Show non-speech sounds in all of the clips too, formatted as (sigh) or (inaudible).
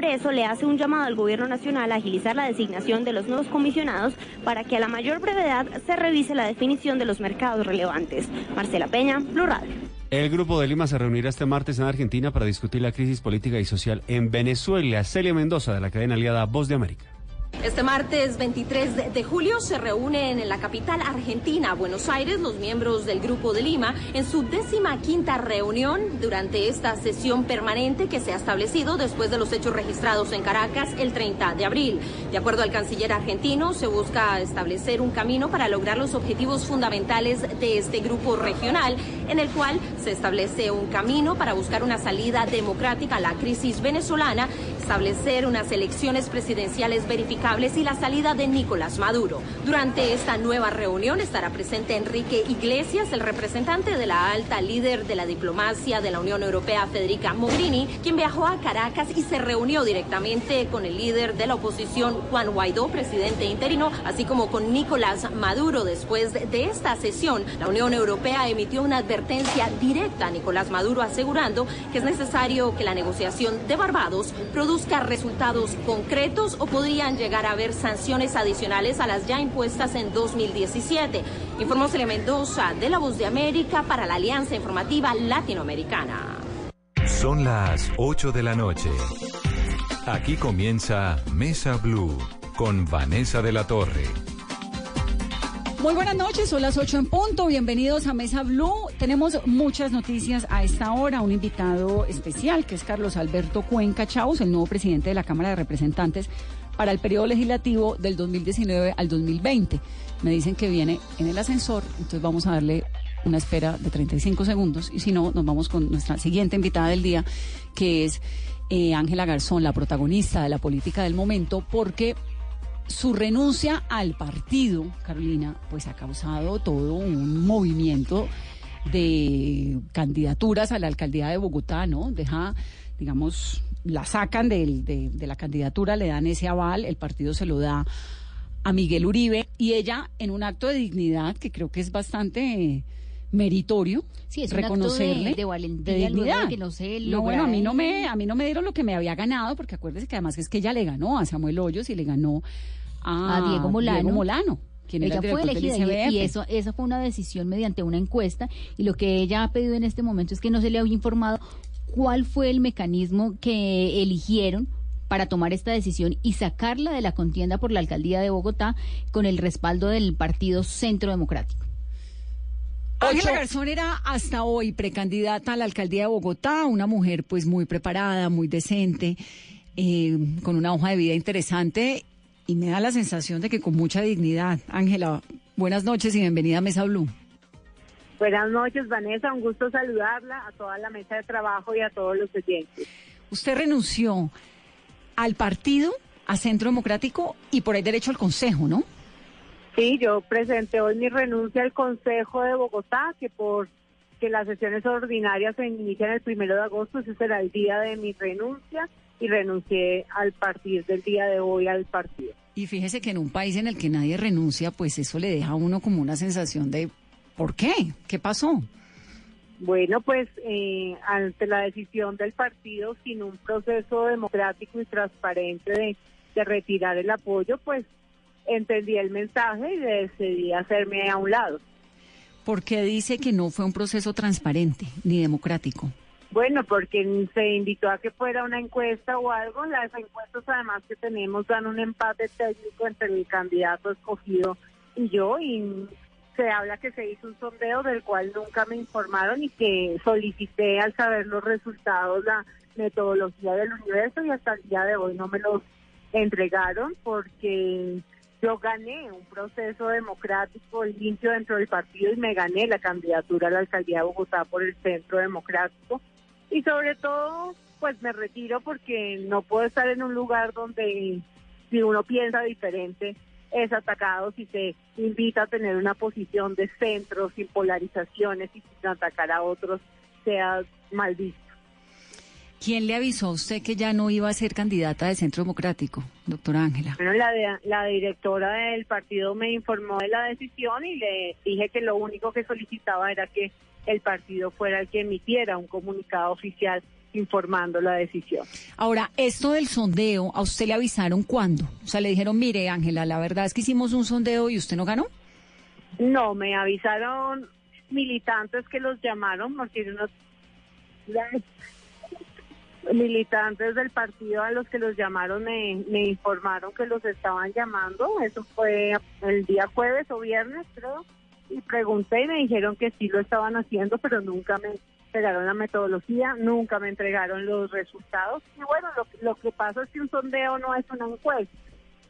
Por eso le hace un llamado al gobierno nacional a agilizar la designación de los nuevos comisionados para que a la mayor brevedad se revise la definición de los mercados relevantes. Marcela Peña, Blue Radio. El Grupo de Lima se reunirá este martes en Argentina para discutir la crisis política y social en Venezuela. Celia Mendoza, de la cadena aliada Voz de América. Este martes 23 de julio se reúnen en la capital argentina, Buenos Aires, los miembros del Grupo de Lima en su décima quinta reunión durante esta sesión permanente que se ha establecido después de los hechos registrados en Caracas el 30 de abril. De acuerdo al canciller argentino, se busca establecer un camino para lograr los objetivos fundamentales de este grupo regional, en el cual se establece un camino para buscar una salida democrática a la crisis venezolana, establecer unas elecciones presidenciales verificadas y la salida de Nicolás Maduro. Durante esta nueva reunión estará presente Enrique Iglesias, el representante de la alta líder de la diplomacia de la Unión Europea, Federica Mogherini, quien viajó a Caracas y se reunió directamente con el líder de la oposición, Juan Guaidó, presidente interino, así como con Nicolás Maduro. Después de esta sesión, la Unión Europea emitió una advertencia directa a Nicolás Maduro asegurando que es necesario que la negociación de Barbados produzca resultados concretos o podrían llegar a haber sanciones adicionales a las ya impuestas en 2017. Informó Celia Mendoza de La Voz de América para la Alianza Informativa Latinoamericana. Son las 8 de la noche. Aquí comienza Mesa Blue con Vanessa de la Torre. Muy buenas noches, son las 8 en punto. Bienvenidos a Mesa Blue. Tenemos muchas noticias a esta hora. Un invitado especial que es Carlos Alberto Cuenca Chaus, el nuevo presidente de la Cámara de Representantes para el periodo legislativo del 2019 al 2020. Me dicen que viene en el ascensor, entonces vamos a darle una espera de 35 segundos y si no, nos vamos con nuestra siguiente invitada del día, que es eh, Ángela Garzón, la protagonista de la política del momento, porque su renuncia al partido, Carolina, pues ha causado todo un movimiento de candidaturas a la alcaldía de Bogotá, ¿no? Deja, digamos, la sacan de, la candidatura, le dan ese aval, el partido se lo da a Miguel Uribe y ella en un acto de dignidad que creo que es bastante meritorio sí, es reconocerle de, valentía, de dignidad que no sé no bueno a mí no me a mí no me dieron lo que me había ganado porque acuérdese que además es que ella le ganó a Samuel Hoyos y le ganó a, Diego Molano, Molano quien ella fue elegida y, eso esa fue una decisión mediante una encuesta y lo que ella ha pedido en este momento es que no se le había informado cuál fue el mecanismo que eligieron para tomar esta decisión y sacarla de la contienda por la alcaldía de Bogotá con el respaldo del Partido Centro Democrático. Ángela Garzón era hasta hoy precandidata a la alcaldía de Bogotá, una mujer pues muy preparada, muy decente, eh, con una hoja de vida interesante y me da la sensación de que con mucha dignidad. Ángela, buenas noches y bienvenida a Mesa Blue. Buenas noches, Vanessa. Un gusto saludarla a toda la mesa de trabajo y a todos los oyentes. Usted renunció al partido, a Centro Democrático y por ahí derecho al Consejo, ¿no? Sí, yo presenté hoy mi renuncia al Consejo de Bogotá, que por que las sesiones ordinarias se inician el primero de agosto, ese será el día de mi renuncia y renuncié al partir del día de hoy al partido. Y fíjese que en un país en el que nadie renuncia, pues eso le deja a uno como una sensación de ¿Por qué? ¿Qué pasó? Bueno, pues eh, ante la decisión del partido sin un proceso democrático y transparente de, de, retirar el apoyo, pues entendí el mensaje y decidí hacerme a un lado. ¿Por qué dice que no fue un proceso transparente ni democrático? Bueno, porque se invitó a que fuera una encuesta o algo. Las encuestas además que tenemos dan un empate técnico entre el candidato escogido y yo y se habla que se hizo un sondeo del cual nunca me informaron y que solicité al saber los resultados la metodología del universo y hasta el día de hoy no me los entregaron porque yo gané un proceso democrático limpio dentro del partido y me gané la candidatura a la alcaldía de Bogotá por el Centro Democrático y sobre todo pues me retiro porque no puedo estar en un lugar donde si uno piensa diferente es atacado, si se invita a tener una posición de centro, sin polarizaciones y sin atacar a otros, sea mal visto. ¿Quién le avisó a usted que ya no iba a ser candidata de Centro Democrático, doctora Ángela? Bueno, la, la directora del partido me informó de la decisión y le dije que lo único que solicitaba era que el partido fuera el que emitiera un comunicado oficial informando la decisión. Ahora, esto del sondeo, ¿a usted le avisaron cuándo? O sea, le dijeron, mire, Ángela, la verdad es que hicimos un sondeo y usted no ganó. No, me avisaron militantes que los llamaron, porque unos militantes del partido a los que los llamaron me, me informaron que los estaban llamando. Eso fue el día jueves o viernes, creo. Y pregunté y me dijeron que sí lo estaban haciendo, pero nunca me entregaron la metodología, nunca me entregaron los resultados. Y bueno, lo, lo que pasa es que un sondeo no es una encuesta.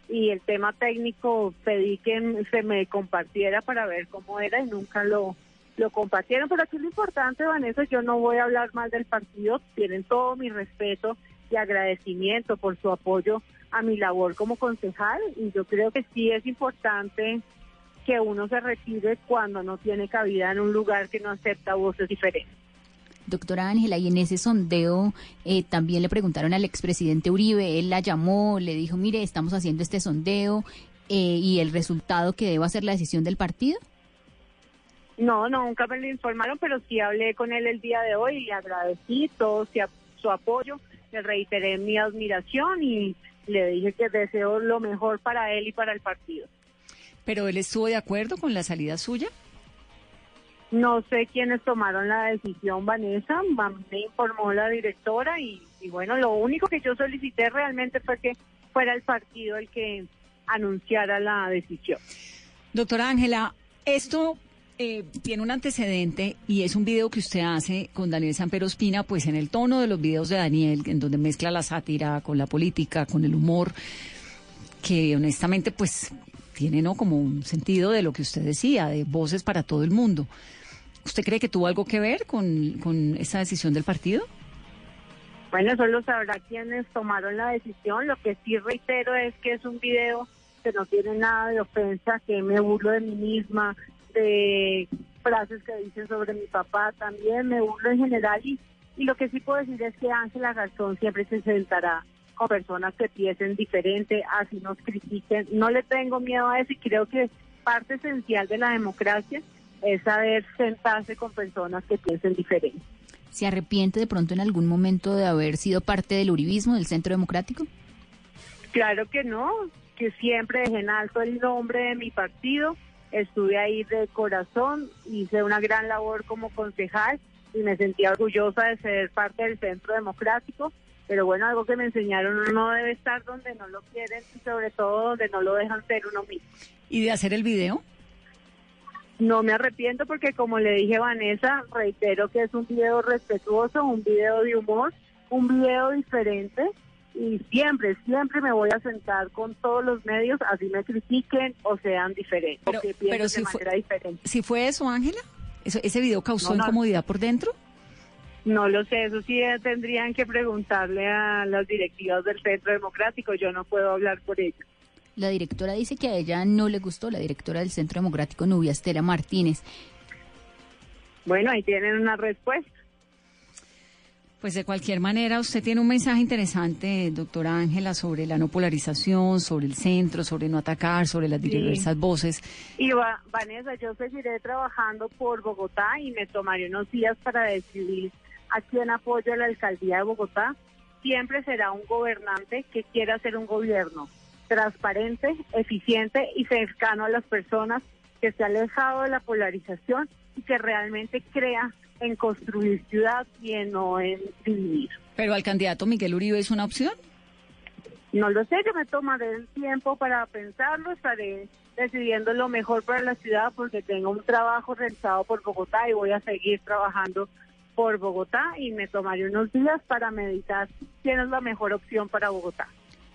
Y el tema técnico pedí que se me compartiera para ver cómo era y nunca lo, lo compartieron. Pero aquí lo importante, Vanessa, yo no voy a hablar mal del partido, tienen todo mi respeto y agradecimiento por su apoyo a mi labor como concejal y yo creo que sí es importante que uno se retire cuando no tiene cabida en un lugar que no acepta voces diferentes. Doctora Ángela, y en ese sondeo eh, también le preguntaron al expresidente Uribe, él la llamó, le dijo, mire, estamos haciendo este sondeo eh, y el resultado que deba ser la decisión del partido. No, nunca me lo informaron, pero sí hablé con él el día de hoy y le agradecí todo su apoyo, le reiteré mi admiración y le dije que deseo lo mejor para él y para el partido. ¿Pero él estuvo de acuerdo con la salida suya? No sé quiénes tomaron la decisión, Vanessa, me informó la directora y, bueno, lo único que yo solicité realmente fue que fuera el partido el que anunciara la decisión. Doctora Ángela, esto eh, tiene un antecedente y es un video que usted hace con Daniel Sampero Espina, pues en el tono de los videos de Daniel, en donde mezcla la sátira con la política, con el humor, que honestamente pues tiene ¿no? como un sentido de lo que usted decía, de voces para todo el mundo. ¿Usted cree que tuvo algo que ver con, con esa decisión del partido? Bueno, solo sabrá quienes tomaron la decisión. Lo que sí reitero es que es un video que no tiene nada de ofensa, que me burlo de mí misma, de frases que dicen sobre mi papá, también me burlo en general. Y, y lo que sí puedo decir es que Ángela Garzón siempre se sentará con personas que piensen diferente, así nos critiquen. No le tengo miedo a eso y creo que parte esencial de la democracia es saber sentarse con personas que piensen diferente. ¿Se arrepiente de pronto en algún momento de haber sido parte del uribismo, del Centro Democrático? Claro que no, que siempre dejé en alto el nombre de mi partido, estuve ahí de corazón, hice una gran labor como concejal y me sentía orgullosa de ser parte del Centro Democrático, pero bueno, algo que me enseñaron, uno no debe estar donde no lo quieren y sobre todo donde no lo dejan ser uno mismo. ¿Y de hacer el video? No me arrepiento porque como le dije Vanessa, reitero que es un video respetuoso, un video de humor, un video diferente y siempre, siempre me voy a sentar con todos los medios, así me critiquen o sean diferentes, pero, si fue, Si fue eso, Ángela, ¿ese video causó incomodidad por dentro? No lo sé, eso sí tendrían que preguntarle a las directivas del Centro Democrático, yo no puedo hablar por ellos. La directora dice que a ella no le gustó, la directora del Centro Democrático, Nubia Estela Martínez. Bueno, ahí tienen una respuesta. Pues de cualquier manera, usted tiene un mensaje interesante, doctora Ángela, sobre la no polarización, sobre el centro, sobre no atacar, sobre las diversas voces. Y Vanessa, yo seguiré trabajando por Bogotá y me tomaré unos días para decidir a quién apoyo la alcaldía de Bogotá. Siempre será un gobernante que quiera hacer un gobierno transparente, eficiente y cercano a las personas, que se ha alejado de la polarización y que realmente crea en construir ciudad y en no en dividir. ¿Pero al candidato Miguel Uribe es una opción? No lo sé, yo me tomaré el tiempo para pensarlo, estaré decidiendo lo mejor para la ciudad porque tengo un trabajo realizado por Bogotá y voy a seguir trabajando por Bogotá y me tomaré unos días para meditar quién es la mejor opción para Bogotá.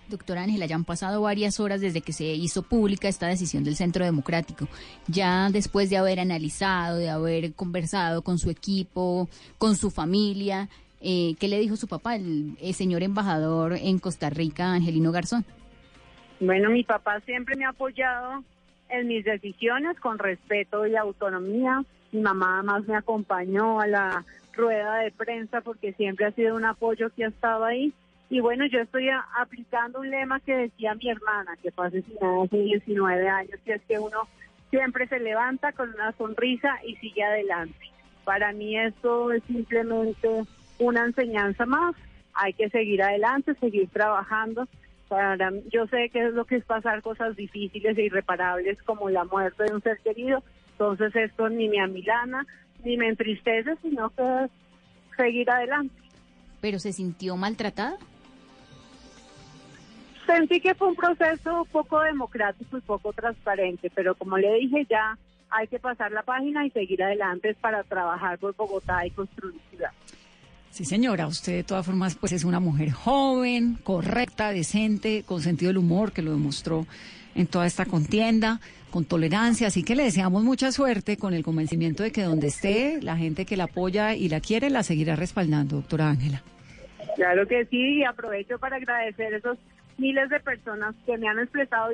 Doctora Ángela, ya han pasado varias horas desde que se hizo pública esta decisión del Centro Democrático. Ya después de haber analizado, de haber conversado con su equipo, con su familia, Eh, ¿Qué le dijo su papá, el, señor embajador en Costa Rica, Angelino Garzón? Bueno, mi papá siempre me ha apoyado en mis decisiones con respeto y autonomía. Mi mamá más me acompañó a la rueda de prensa porque siempre ha sido un apoyo que ha estado ahí. Y bueno, yo estoy aplicando un lema que decía mi hermana, que fue asesinada hace 19 años, que es que uno siempre se levanta con una sonrisa y sigue adelante. Para mí esto es simplemente una enseñanza más. Hay que seguir adelante, seguir trabajando. Para, yo sé que es lo que es pasar cosas difíciles e irreparables como la muerte de un ser querido. Entonces esto ni me amilana, ni me entristece, sino que es seguir adelante. ¿Pero se sintió maltratada? Sentí que fue un proceso poco democrático y poco transparente, pero como le dije ya, hay que pasar la página y seguir adelante para trabajar por Bogotá y construir ciudad. Sí, señora, usted de todas formas pues es una mujer joven, correcta, decente, con sentido del humor, que lo demostró en toda esta contienda, con tolerancia, así que le deseamos mucha suerte con el convencimiento de que donde esté, la gente que la apoya y la quiere, la seguirá respaldando, doctora Ángela. Claro que sí, y aprovecho para agradecer esos miles de personas que me han expresado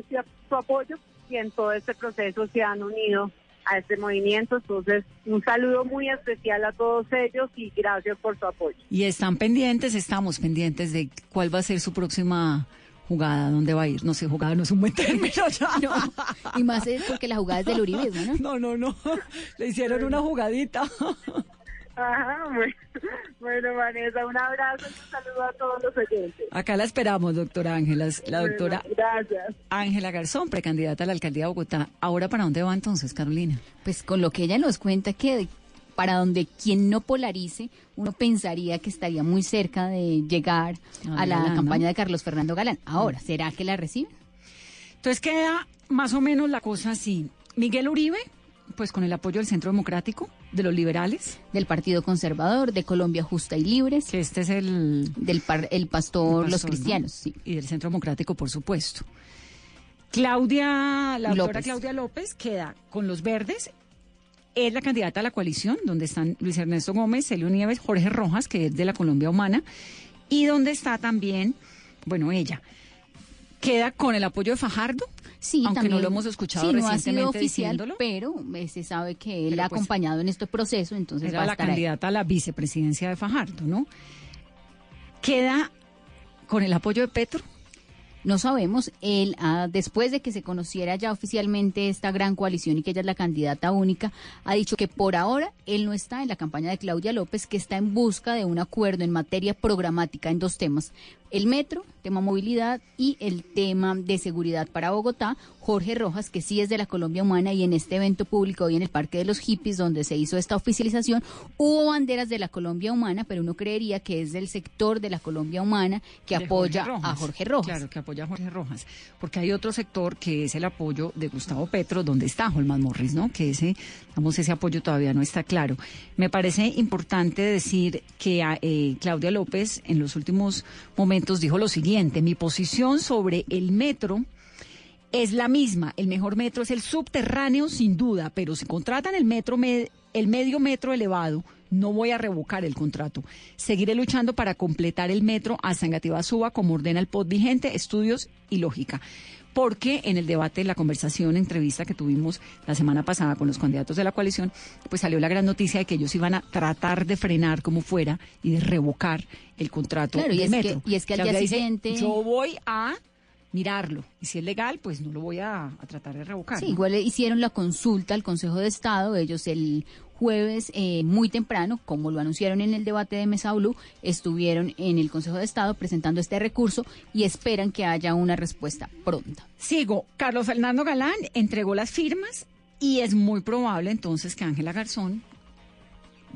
su apoyo y en todo este proceso se han unido a este movimiento. Entonces, un saludo muy especial a todos ellos y gracias por su apoyo. Y están pendientes, estamos pendientes de cuál va a ser su próxima jugada, dónde va a ir. No sé, jugada no es un buen término (laughs) y más es porque la jugada es del uribismo, (laughs) ¿no? No, no, no. (laughs) Le hicieron una jugadita. Ajá, bueno, Vanessa, un abrazo y un saludo a todos los oyentes. Acá la esperamos, doctora Ángela. La doctora gracias. Ángela Garzón, precandidata a la alcaldía de Bogotá. ¿Ahora para dónde va entonces, Carolina? Pues con lo que ella nos cuenta que para donde quien no polarice, uno pensaría que estaría muy cerca de llegar a la campaña de Carlos Fernando Galán. Ahora, ¿será que la reciben? Entonces queda más o menos la cosa así. Miguel Uribe pues con el apoyo del Centro Democrático, de los liberales. Del Partido Conservador, de Colombia Justa y Libres. Que este es el... Del el pastor, Los Cristianos, sí. Y del Centro Democrático, por supuesto. Claudia, la doctora Claudia López queda con los verdes. Es la candidata a la coalición, donde están Luis Ernesto Gómez, Celio Nieves, Jorge Rojas, que es de la Colombia Humana, y donde está también, bueno, ella. Queda con el apoyo de Fajardo, Sí, aunque no lo hemos escuchado sí, recientemente no ha sido oficial, pero eh, se sabe que él ha pues, acompañado en este proceso, entonces era la candidata a la vicepresidencia de Fajardo, ¿no? Queda con el apoyo de Petro. No sabemos, él, ah, después de que se conociera ya oficialmente esta gran coalición y que ella es la candidata única, ha dicho que por ahora él no está en la campaña de Claudia López, que está en busca de un acuerdo en materia programática en dos temas, el metro, tema movilidad y el tema de seguridad para Bogotá. Jorge Rojas, que sí es de la Colombia Humana y en este evento público hoy en el Parque de los Hippies, donde se hizo esta oficialización, hubo banderas de la Colombia Humana, pero uno creería que es del sector de la Colombia Humana que apoya a Jorge Rojas. Claro, que apoya a Jorge Rojas, porque hay otro sector que es el apoyo de Gustavo Petro, donde está Holman Morris, ¿no? Que ese, vamos, ese apoyo todavía no está claro. Me parece importante decir que eh, Claudia López en los últimos momentos dijo lo siguiente, mi posición sobre el metro es la misma, el mejor metro es el subterráneo sin duda, pero si contratan el metro, el medio metro elevado, no voy a revocar el contrato. Seguiré luchando para completar el metro a Sangativa Suba como ordena el POT vigente, estudios y lógica porque en el debate, la conversación, entrevista que tuvimos la semana pasada con los candidatos de la coalición, pues salió la gran noticia de que ellos iban a tratar de frenar como fuera y de revocar el contrato claro, y es Que, y es que al día siguiente... yo voy a mirarlo. Y si es legal, pues no lo voy a, tratar de revocar. Sí, igual hicieron la consulta al Consejo de Estado, ellos el jueves eh, muy temprano, como lo anunciaron en el debate de Mesa Blue, estuvieron en el Consejo de Estado presentando este recurso y esperan que haya una respuesta pronta. Sigo, Carlos Fernando Galán entregó las firmas y es muy probable entonces que Ángela Garzón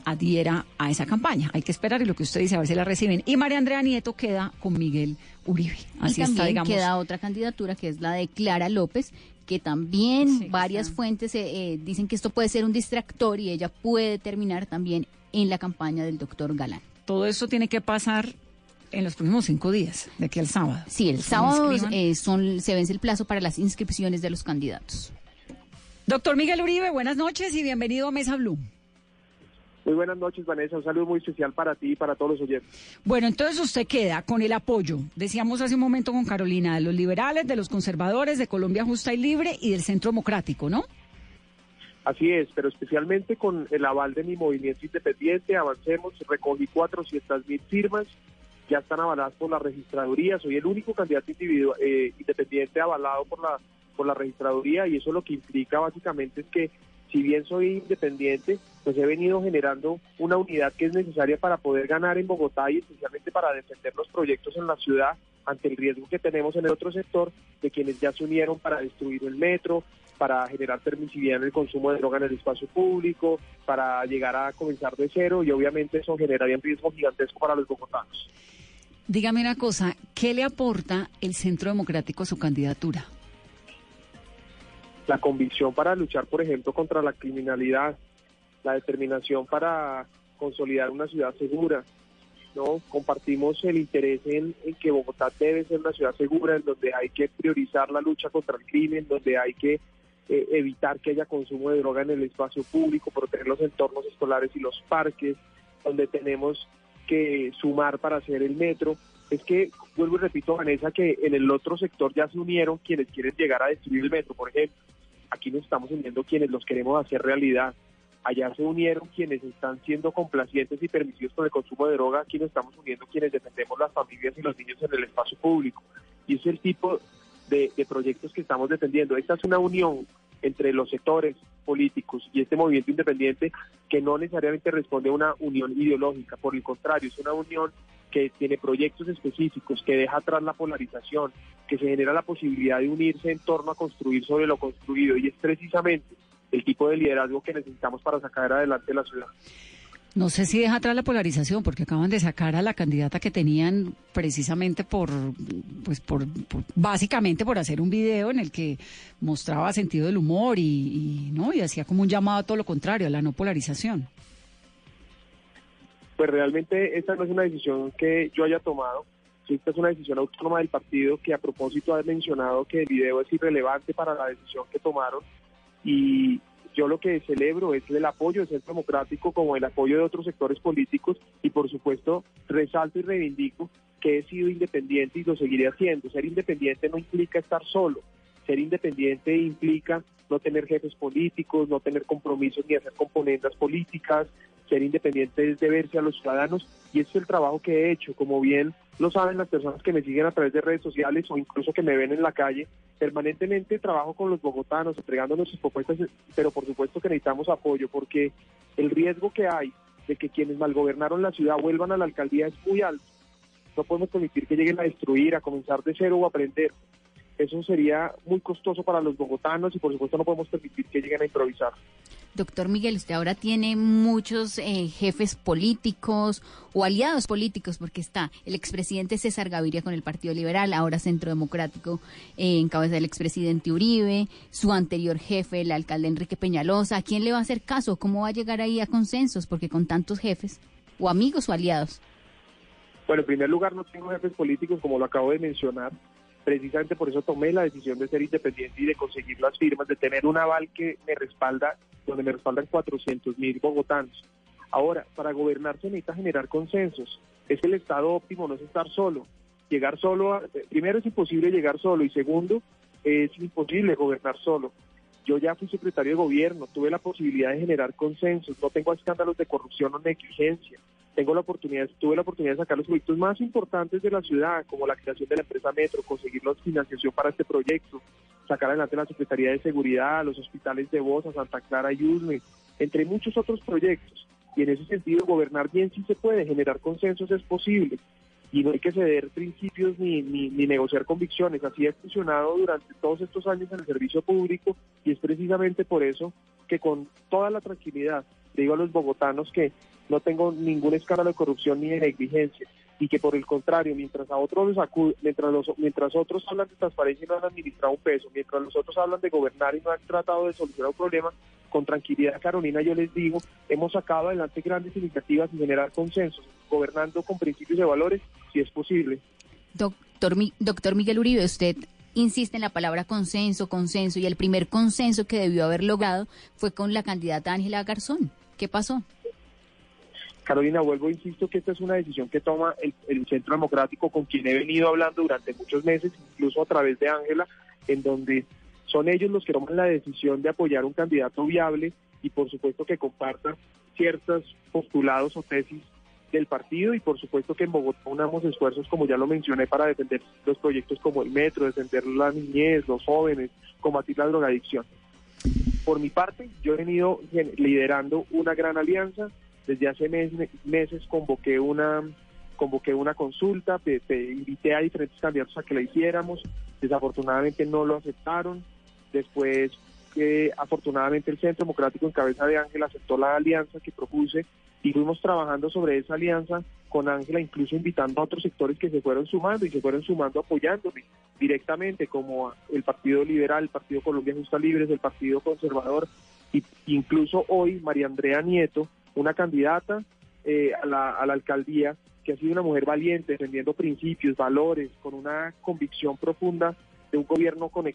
adhiera a esa campaña. Hay que esperar y lo que usted dice, a ver si la reciben. Y María Andrea Nieto queda con Miguel Uribe. Así y también queda otra candidatura que es la de Clara López, que también varias fuentes eh, eh, dicen que esto puede ser un distractor y ella puede terminar también en la campaña del doctor Galán. Todo eso tiene que pasar en los próximos cinco días, de aquí al sábado. Sí, el sábado eh, son, se vence el plazo para las inscripciones de los candidatos. Doctor Miguel Uribe, buenas noches y bienvenido a Mesa Blue. Muy buenas noches, Vanessa. Un saludo muy especial para ti y para todos los oyentes. Bueno, entonces usted queda con el apoyo, decíamos hace un momento con Carolina, de los liberales, de los conservadores, de Colombia Justa y Libre y del Centro Democrático, ¿no? Así es, pero especialmente con el aval de mi movimiento independiente, avancemos, recogí 400 mil firmas, ya están avaladas por la registraduría, soy el único candidato eh, independiente avalado por la, por la registraduría y eso lo que implica básicamente es que si bien soy independiente, pues he venido generando una unidad que es necesaria para poder ganar en Bogotá y especialmente para defender los proyectos en la ciudad ante el riesgo que tenemos en el otro sector de quienes ya se unieron para destruir el metro, para generar permisividad en el consumo de droga en el espacio público, para llegar a comenzar de cero y obviamente eso generaría un riesgo gigantesco para los bogotanos. Dígame una cosa, ¿qué le aporta el Centro Democrático a su candidatura? La convicción para luchar, por ejemplo, contra la criminalidad, la determinación para consolidar una ciudad segura. ¿no? Compartimos el interés en, que Bogotá debe ser una ciudad segura, en donde hay que priorizar la lucha contra el crimen, donde hay que eh, evitar que haya consumo de droga en el espacio público, proteger los entornos escolares y los parques, donde tenemos que sumar para hacer el metro. Es que, vuelvo y repito, Vanessa, que en el otro sector ya se unieron quienes quieren llegar a destruir el metro, por ejemplo aquí nos estamos uniendo quienes los queremos hacer realidad. Allá se unieron quienes están siendo complacientes y permisivos con el consumo de droga, aquí nos estamos uniendo quienes defendemos las familias y los niños en el espacio público. Y es el tipo de, proyectos que estamos defendiendo. Esta es una unión entre los sectores políticos y este movimiento independiente que no necesariamente responde a una unión ideológica, por el contrario, es una unión que tiene proyectos específicos, que deja atrás la polarización, que se genera la posibilidad de unirse en torno a construir sobre lo construido y es precisamente el tipo de liderazgo que necesitamos para sacar adelante la ciudad. No sé si deja atrás la polarización, porque acaban de sacar a la candidata que tenían precisamente por, pues por, básicamente por hacer un video en el que mostraba sentido del humor y, no y hacía como un llamado a todo lo contrario, a la no polarización. Pues realmente esta no es una decisión que yo haya tomado. Esta es una decisión autónoma del partido que a propósito ha mencionado que el video es irrelevante para la decisión que tomaron y yo lo que celebro es el apoyo del Centro Democrático como el apoyo de otros sectores políticos y por supuesto resalto y reivindico que he sido independiente y lo seguiré haciendo. Ser independiente no implica estar solo, ser independiente implica no tener jefes políticos, no tener compromisos ni hacer componendas políticas, ser independiente es deberse a los ciudadanos y ese es el trabajo que he hecho. Como bien lo saben las personas que me siguen a través de redes sociales o incluso que me ven en la calle, permanentemente trabajo con los bogotanos, entregando nuestras propuestas, pero por supuesto que necesitamos apoyo porque el riesgo que hay de que quienes malgobernaron la ciudad vuelvan a la alcaldía es muy alto. No podemos permitir que lleguen a destruir, a comenzar de cero o a aprender. Eso sería muy costoso para los bogotanos y por supuesto no podemos permitir que lleguen a improvisar. Doctor Miguel, usted ahora tiene muchos eh, jefes políticos o aliados políticos, porque está el expresidente César Gaviria con el Partido Liberal, ahora Centro Democrático, eh, en cabeza del expresidente Uribe, su anterior jefe, el alcalde Enrique Peñalosa. ¿A quién le va a hacer caso? ¿Cómo va a llegar ahí a consensos? Porque con tantos jefes, o amigos o aliados. Bueno, en primer lugar, no tengo jefes políticos, como lo acabo de mencionar precisamente por eso tomé la decisión de ser independiente y de conseguir las firmas, de tener un aval que me respalda, donde me respaldan 400 mil bogotanos. Ahora, para gobernar se necesita generar consensos. Es el estado óptimo, no es estar solo. Llegar solo, primero es imposible llegar solo y segundo, es imposible gobernar solo. Yo ya fui secretario de gobierno, tuve la posibilidad de generar consensos, no tengo escándalos de corrupción o negligencia tengo la oportunidad, tuve la oportunidad de sacar los proyectos más importantes de la ciudad, como la creación de la empresa Metro, conseguir la financiación para este proyecto, sacar adelante la Secretaría de Seguridad, los hospitales de Bosa, Santa Clara y Usme, entre muchos otros proyectos. Y en ese sentido, gobernar bien sí se puede, generar consensos es posible. Y no hay que ceder principios ni, ni, ni negociar convicciones. Así ha funcionado durante todos estos años en el servicio público y es precisamente por eso que con toda la tranquilidad digo a los bogotanos que no tengo ningún escándalo de corrupción ni de negligencia y que por el contrario, mientras a otros los mientras mientras otros hablan de transparencia y no han administrado un peso, mientras los otros hablan de gobernar y no han tratado de solucionar un problema, con tranquilidad, Carolina, yo les digo, hemos sacado adelante grandes iniciativas y generar consensos, gobernando con principios y valores, si es posible. Doctor, doctor Miguel Uribe, usted insiste en la palabra consenso, consenso, y el primer consenso que debió haber logrado fue con la candidata Ángela Garzón. ¿Qué pasó? Carolina, vuelvo, insisto que esta es una decisión que toma el, el Centro Democrático con quien he venido hablando durante muchos meses, incluso a través de Ángela, en donde son ellos los que toman la decisión de apoyar un candidato viable y por supuesto que comparta ciertos postulados o tesis del partido y por supuesto que en Bogotá unamos esfuerzos, como ya lo mencioné, para defender los proyectos como el metro, defender la niñez, los jóvenes, combatir la drogadicción. Por mi parte, yo he venido liderando una gran alianza. Desde hace meses convoqué una convoqué una consulta, invité a diferentes candidatos a que la hiciéramos. Desafortunadamente no lo aceptaron. Después que afortunadamente el Centro Democrático en cabeza de Ángel aceptó la alianza que propuse y fuimos trabajando sobre esa alianza con Ángela, incluso invitando a otros sectores que se fueron sumando y se fueron sumando apoyándome directamente, como el Partido Liberal, el Partido Colombia Justa Libres, el Partido Conservador, e incluso hoy María Andrea Nieto, una candidata eh, a la alcaldía que ha sido una mujer valiente, defendiendo principios, valores, con una convicción profunda un gobierno con,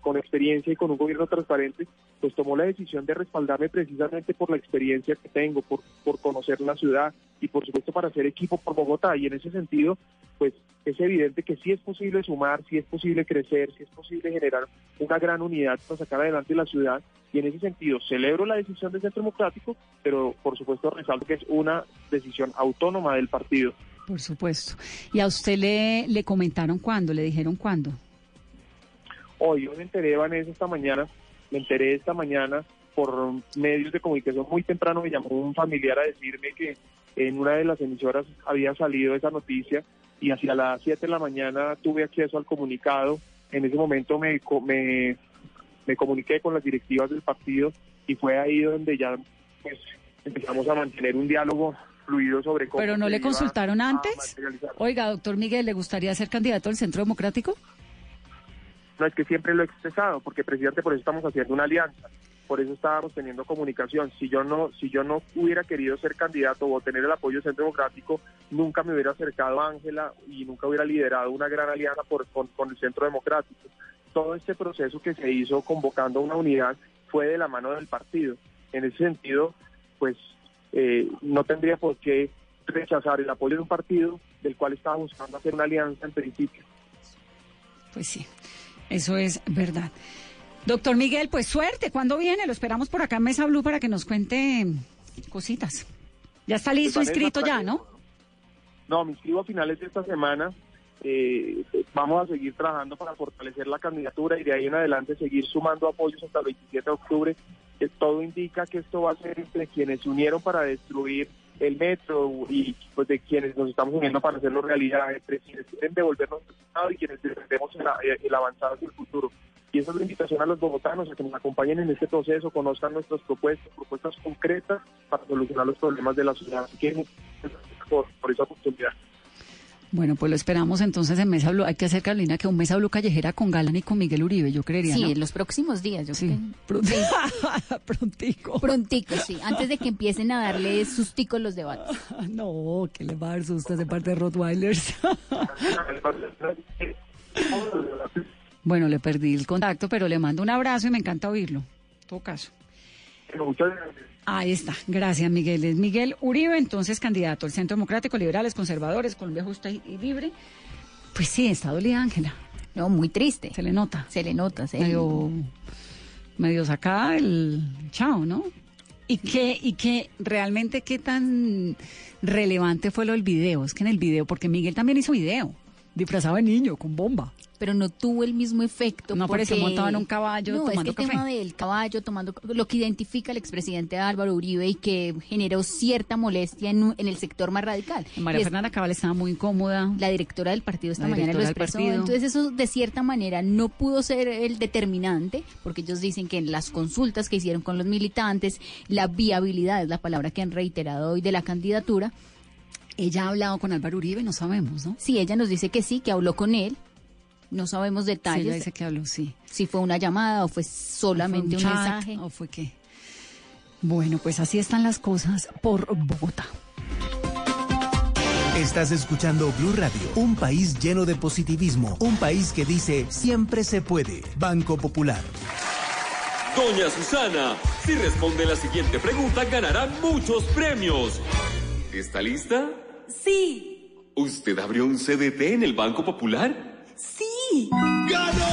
con experiencia y con un gobierno transparente, pues tomó la decisión de respaldarme precisamente por la experiencia que tengo, por, por conocer la ciudad y por supuesto para hacer equipo por Bogotá. Y en ese sentido, pues es evidente que sí es posible sumar, sí es posible crecer, sí es posible generar una gran unidad para sacar adelante la ciudad. Y en ese sentido, celebro la decisión del Centro Democrático, pero por supuesto resalto que es una decisión autónoma del partido. Por supuesto. ¿Y a usted le, le comentaron cuándo? ¿Le dijeron cuándo? Hoy yo me enteré, Vanessa, esta mañana, me enteré esta mañana por medios de comunicación muy temprano, me llamó un familiar a decirme que en una de las emisoras había salido esa noticia y hacia las 7 de la mañana tuve acceso al comunicado. En ese momento me, me, me comuniqué con las directivas del partido y fue ahí donde ya pues, empezamos a mantener un diálogo fluido sobre cómo... ¿Pero no le consultaron antes? Oiga, doctor Miguel, ¿le gustaría ser candidato al Centro Democrático? No, es que siempre lo he expresado, porque precisamente por eso estamos haciendo una alianza, por eso estábamos teniendo comunicación. Si yo no, si yo no hubiera querido ser candidato o tener el apoyo del Centro Democrático, nunca me hubiera acercado a Ángela y nunca hubiera liderado una gran alianza por, con, con el Centro Democrático. Todo este proceso que se hizo convocando una unidad fue de la mano del partido. En ese sentido, pues eh, no tendría por qué rechazar el apoyo de un partido del cual estaba buscando hacer una alianza en principio. Pues sí. Eso es verdad. Doctor Miguel, pues suerte. ¿Cuándo viene? Lo esperamos por acá en Mesa Blue para que nos cuente cositas. Ya está listo, inscrito ya, ¿no? No, me inscribo a finales de esta semana. Eh, vamos a seguir trabajando para fortalecer la candidatura y de ahí en adelante seguir sumando apoyos hasta el 27 de octubre. Que todo indica que esto va a ser entre quienes se unieron para destruir el metro y pues de quienes nos estamos uniendo para hacerlo realidad, entre quienes quieren devolvernos el Estado y quienes defendemos el, el avanzado hacia el futuro. Y esa es la invitación a los bogotanos a que nos acompañen en este proceso, conozcan nuestras propuestas, propuestas concretas para solucionar los problemas de la ciudad. Así que por, por esa oportunidad. Bueno, pues lo esperamos entonces en Mesa Blue. Hay que hacer, Carolina, que un Mesa Blue callejera con Galán y con Miguel Uribe, yo creería, Sí, en los próximos días, yo sí. creo. (laughs) Prontico. Prontico, sí. Antes de que empiecen a darle sustico los debates. (laughs) no, que le va a dar sustos de parte de Rottweilers. (laughs) bueno, le perdí el contacto, pero le mando un abrazo y me encanta oírlo. En todo caso. Muchas gracias. Ahí está, gracias Miguel. Es Miguel Uribe, entonces candidato al Centro Democrático, Liberales, Conservadores, Colombia Justa y Libre. Pues sí, está dolida Ángela. No, muy triste. Se le nota. Se le nota, sí. Medio, medio sacada el chao, ¿no? Y que, y que realmente qué tan relevante fue lo del video. Es que en el video, porque Miguel también hizo video, disfrazado de niño, con bomba pero no tuvo el mismo efecto. No porque... pareció montado en un caballo no, tomando es que el tema del caballo tomando lo que identifica al expresidente Álvaro Uribe y que generó cierta molestia en, en el sector más radical. María Fernanda Cabal estaba muy incómoda. La directora del partido esta mañana lo expresó. Entonces eso de cierta manera no pudo ser el determinante, porque ellos dicen que en las consultas que hicieron con los militantes, la viabilidad es la palabra que han reiterado hoy de la candidatura. Ella ha hablado con Álvaro Uribe, no sabemos, ¿no? Sí, ella nos dice que sí, que habló con él, no sabemos detalles. Sí, dice que habló, sí. Si fue una llamada o fue solamente un, un mensaje. ¿O fue qué? Bueno, pues así están las cosas por Bogotá. Estás escuchando Blue Radio, un país lleno de positivismo, un país que dice siempre se puede. Banco Popular. Doña Susana, si responde la siguiente pregunta ganará muchos premios. ¿Está lista? Sí. ¿Usted abrió un CDT en el Banco Popular? Sí. ¡Ganó!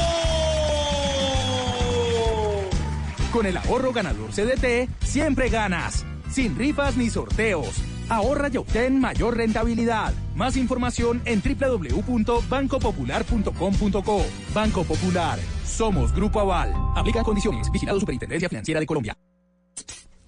Con el ahorro ganador CDT, siempre ganas. Sin rifas ni sorteos. Ahorra y obtén mayor rentabilidad. Más información en www.bancopopular.com.co. Banco Popular. Somos Grupo Aval. Aplica condiciones. Vigilado Superintendencia Financiera de Colombia.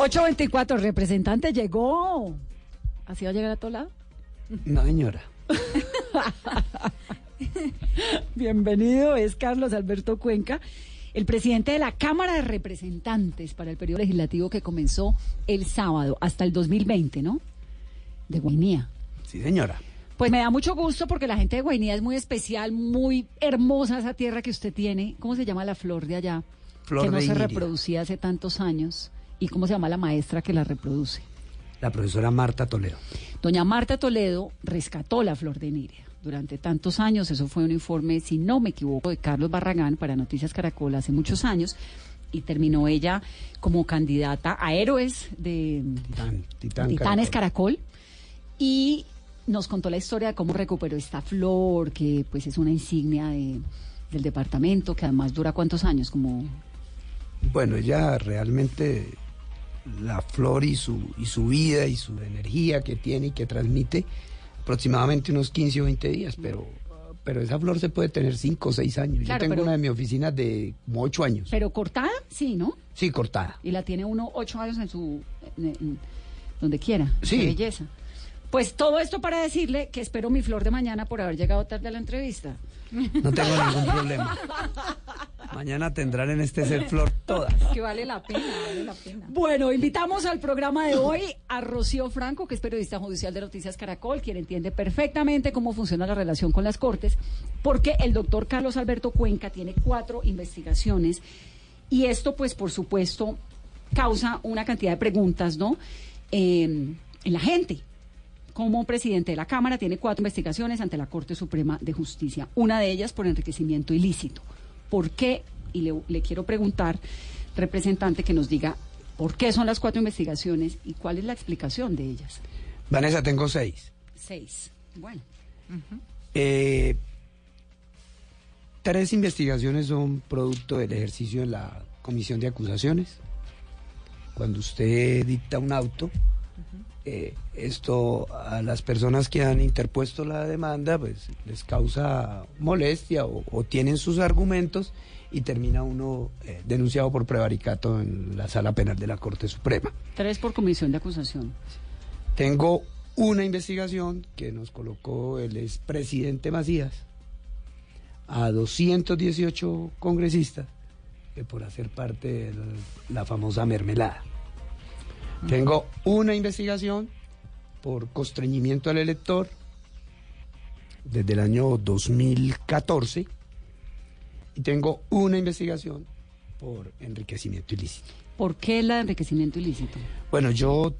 824, representante llegó. ¿Así va a llegar a todo lado? No, señora. Bienvenido, es Carlos Alberto Cuenca, el presidente de la Cámara de Representantes para el periodo legislativo que comenzó el sábado hasta el 2020, ¿no? De Guainía. Sí, señora. Pues me da mucho gusto porque la gente de Guainía es muy especial, muy hermosa esa tierra que usted tiene. ¿Cómo se llama la flor de allá? Flor que no de se reproducía hace tantos años. ¿Y cómo se llama la maestra que la reproduce? La profesora Marta Toledo. Doña Marta Toledo rescató la flor de Niria durante tantos años. Eso fue un informe, si no me equivoco, de Carlos Barragán para Noticias Caracol hace muchos años. Y terminó ella como candidata a héroes de Titán, Titán Titanes Caracol. Caracol. Y nos contó la historia de cómo recuperó esta flor, que pues es una insignia de- del departamento, que además dura cuántos años, como Bueno, ella realmente la flor y su, y su vida y su energía que tiene y que transmite aproximadamente unos 15 o 20 días, pero, pero esa flor se puede tener 5 o 6 años. Claro, Yo tengo pero- una de mis oficinas de como 8 años. pero cortada, sí, ¿no? Sí, cortada. Y la tiene uno ocho años en su... en- en- donde quiera. Sí. Qué belleza. Pues todo esto para decirle que espero mi flor de mañana por haber llegado tarde a la entrevista. No tengo ningún problema. (laughs) Mañana tendrán en este ser flor todas. (laughs) Que vale la pena, vale la pena. Bueno, invitamos al programa de hoy a Rocío Franco, que es periodista judicial de Noticias Caracol, quien entiende perfectamente cómo funciona la relación con las Cortes, porque el doctor Carlos Alberto Cuenca tiene cuatro investigaciones y esto, pues, por supuesto, causa una cantidad de preguntas, ¿no? Eh, en la gente. Como presidente de la Cámara tiene cuatro investigaciones ante la Corte Suprema de Justicia, una de ellas por enriquecimiento ilícito. ¿Por qué? Y le, le quiero preguntar, representante, que nos diga por qué son las cuatro investigaciones y cuál es la explicación de ellas. Vanessa, tengo seis. Seis. Bueno. Eh, tres investigaciones son producto del ejercicio de la comisión de acusaciones. Cuando usted dicta un auto, eh, esto a las personas que han interpuesto la demanda, pues les causa molestia o, o tienen sus argumentos y termina uno eh, denunciado por prevaricato en la sala penal de la Corte Suprema. Tres por comisión de acusación. Tengo una investigación que nos colocó el expresidente Macías a 218 congresistas que por hacer parte de la famosa mermelada. Tengo una investigación por constreñimiento al elector desde el año 2014 y tengo una investigación por enriquecimiento ilícito. ¿Por qué el enriquecimiento ilícito? Bueno, yo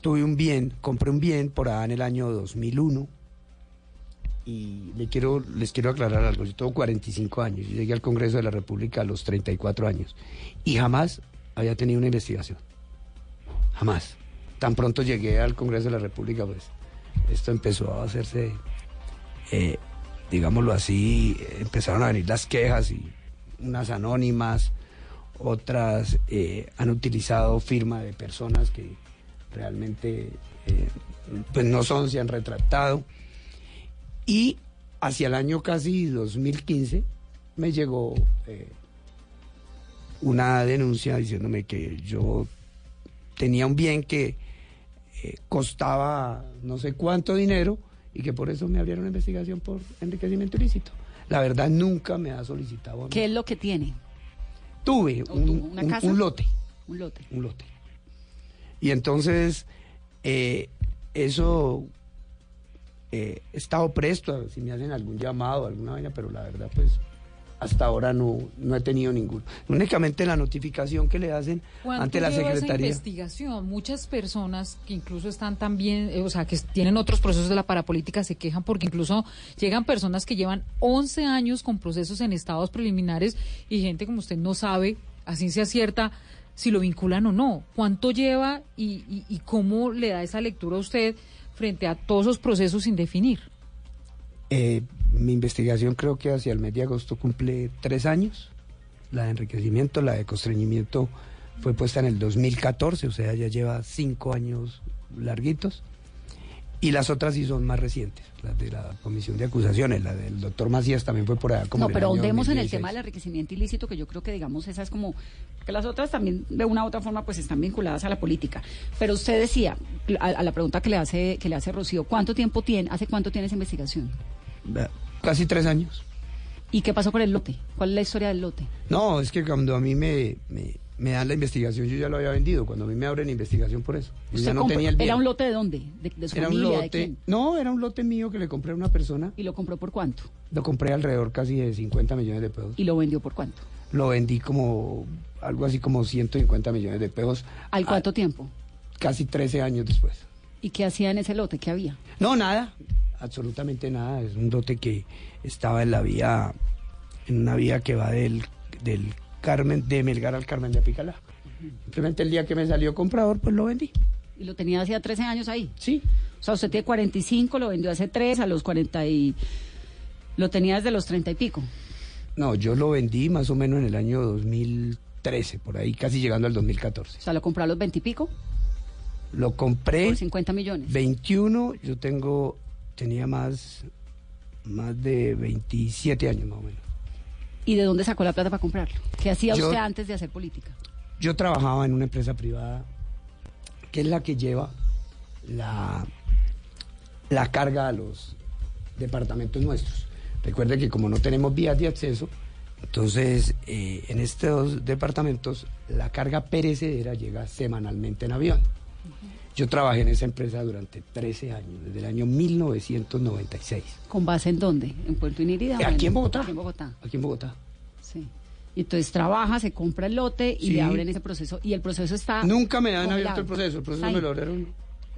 tuve un bien, compré un bien por allá en el año 2001 y le quiero, les quiero aclarar algo. Yo tengo 45 años, yo llegué al Congreso de la República a los 34 años y jamás había tenido una investigación. Jamás. Tan pronto llegué al Congreso de la República, pues esto empezó a hacerse, eh, digámoslo así, empezaron a venir las quejas y unas anónimas, otras eh, han utilizado firma de personas que realmente eh, pues no son, se han retractado. Y hacia el año casi 2015 me llegó una denuncia diciéndome que yo tenía un bien que eh, costaba no sé cuánto dinero y que por eso me abrieron una investigación por enriquecimiento ilícito. La verdad nunca me ha solicitado. ¿Qué es lo que tiene? Tuve un, ¿Una un- casa? un lote, Un lote. un lote. Y entonces Eh, eso eh, he estado presto si me hacen algún llamado, alguna vaina, pero la verdad, pues hasta ahora no, no he tenido ninguno. Únicamente la notificación que le hacen ante la Secretaría. Esa investigación? Muchas personas que incluso están también, eh, o sea, que tienen otros procesos de la parapolítica se quejan porque incluso llegan personas que llevan 11 años con procesos en estados preliminares y gente como usted no sabe a ciencia cierta si lo vinculan o no. ¿Cuánto lleva y, y cómo le da esa lectura a usted frente a todos esos procesos sin definir? Eh, mi investigación creo que hacia el mes de agosto cumple tres años. La de enriquecimiento, la de constreñimiento fue puesta en el 2014, o sea, ya lleva cinco años larguitos. Y las otras sí son más recientes, las de la comisión de acusaciones, la del doctor Macías también fue por allá como No, pero ahondemos en el tema del enriquecimiento ilícito, que yo creo que, digamos, esa es como, que las otras también de una u otra forma pues están vinculadas a la política. Pero usted decía, a, a la pregunta que le hace, que le hace Rocío, ¿cuánto tiempo tiene, hace cuánto tiene esa investigación? Casi tres años. ¿Y qué pasó con el lote? ¿Cuál es la historia del lote? No, es que cuando a mí me, me, dan la investigación, yo ya lo había vendido. Cuando a mí me abren investigación por eso. ya no tenía el ¿Era un lote de dónde? ¿De, su era familia? Un lote, No, era un lote mío que le compré a una persona. ¿Y lo compró por cuánto? Lo compré alrededor casi de 50 millones de pesos. ¿Y lo vendió por cuánto? Lo vendí como algo así como 150 millones de pesos. ¿Al cuánto tiempo? Casi 13 años después. ¿Y qué hacía en ese lote? ¿Qué había? No, nada absolutamente nada. Es un lote que estaba en la vía, en una vía que va del, del Carmen, de Melgar al Carmen de Apicalá. Simplemente el día que me salió comprador, pues lo vendí. ¿Y lo tenía hacía 13 años ahí? Sí. O sea, usted tiene 45, lo vendió hace 3, a los 40 y... Lo tenía desde los 30 y pico. No, yo lo vendí más o menos en el año 2013, por ahí, casi llegando al 2014. O sea, ¿lo compró a los 20 y pico? Lo compré... Por 50 millones. 21, yo tengo tenía más, más de 27 años más o menos. ¿Y de dónde sacó la plata para comprarlo? ¿Qué hacía usted antes de hacer política? Yo trabajaba en una empresa privada que es la que lleva la, la carga a los departamentos nuestros. Recuerde que como no tenemos vías de acceso, entonces eh, en estos departamentos la carga perecedera llega semanalmente en avión. Yo trabajé en esa empresa durante 13 años, desde el año 1996. ¿Con base en dónde? ¿En Puerto Inírida? Aquí en Bogotá. Aquí en Bogotá. Aquí en Bogotá. Sí. Y entonces trabaja, se compra el lote y le abren ese proceso. Y el proceso está. Nunca me han abierto el proceso. El proceso me lo abrieron.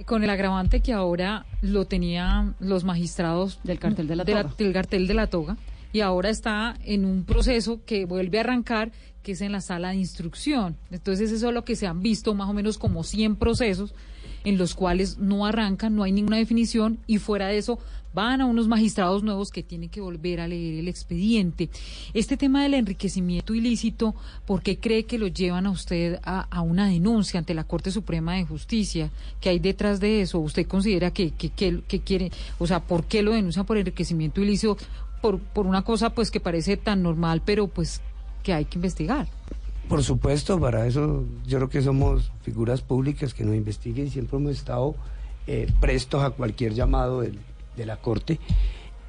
Con el agravante que ahora lo tenían los magistrados del cartel de la toga. del cartel de la toga. Y ahora está en un proceso que vuelve a arrancar, que es en la sala de instrucción. Entonces, eso es lo que se han visto más o menos como 100 procesos en los cuales no arrancan, no hay ninguna definición y fuera de eso van a unos magistrados nuevos que tienen que volver a leer el expediente. Este tema del enriquecimiento ilícito, ¿por qué cree que lo llevan a usted a, una denuncia ante la Corte Suprema de Justicia? ¿Qué hay detrás de eso? ¿Usted considera que, que, quiere, o sea, por qué lo denuncian por enriquecimiento ilícito? Por, por una cosa pues que parece tan normal, pero pues que hay que investigar. Por supuesto, para eso yo creo que somos figuras públicas que nos investiguen y siempre hemos estado eh, prestos a cualquier llamado de la Corte.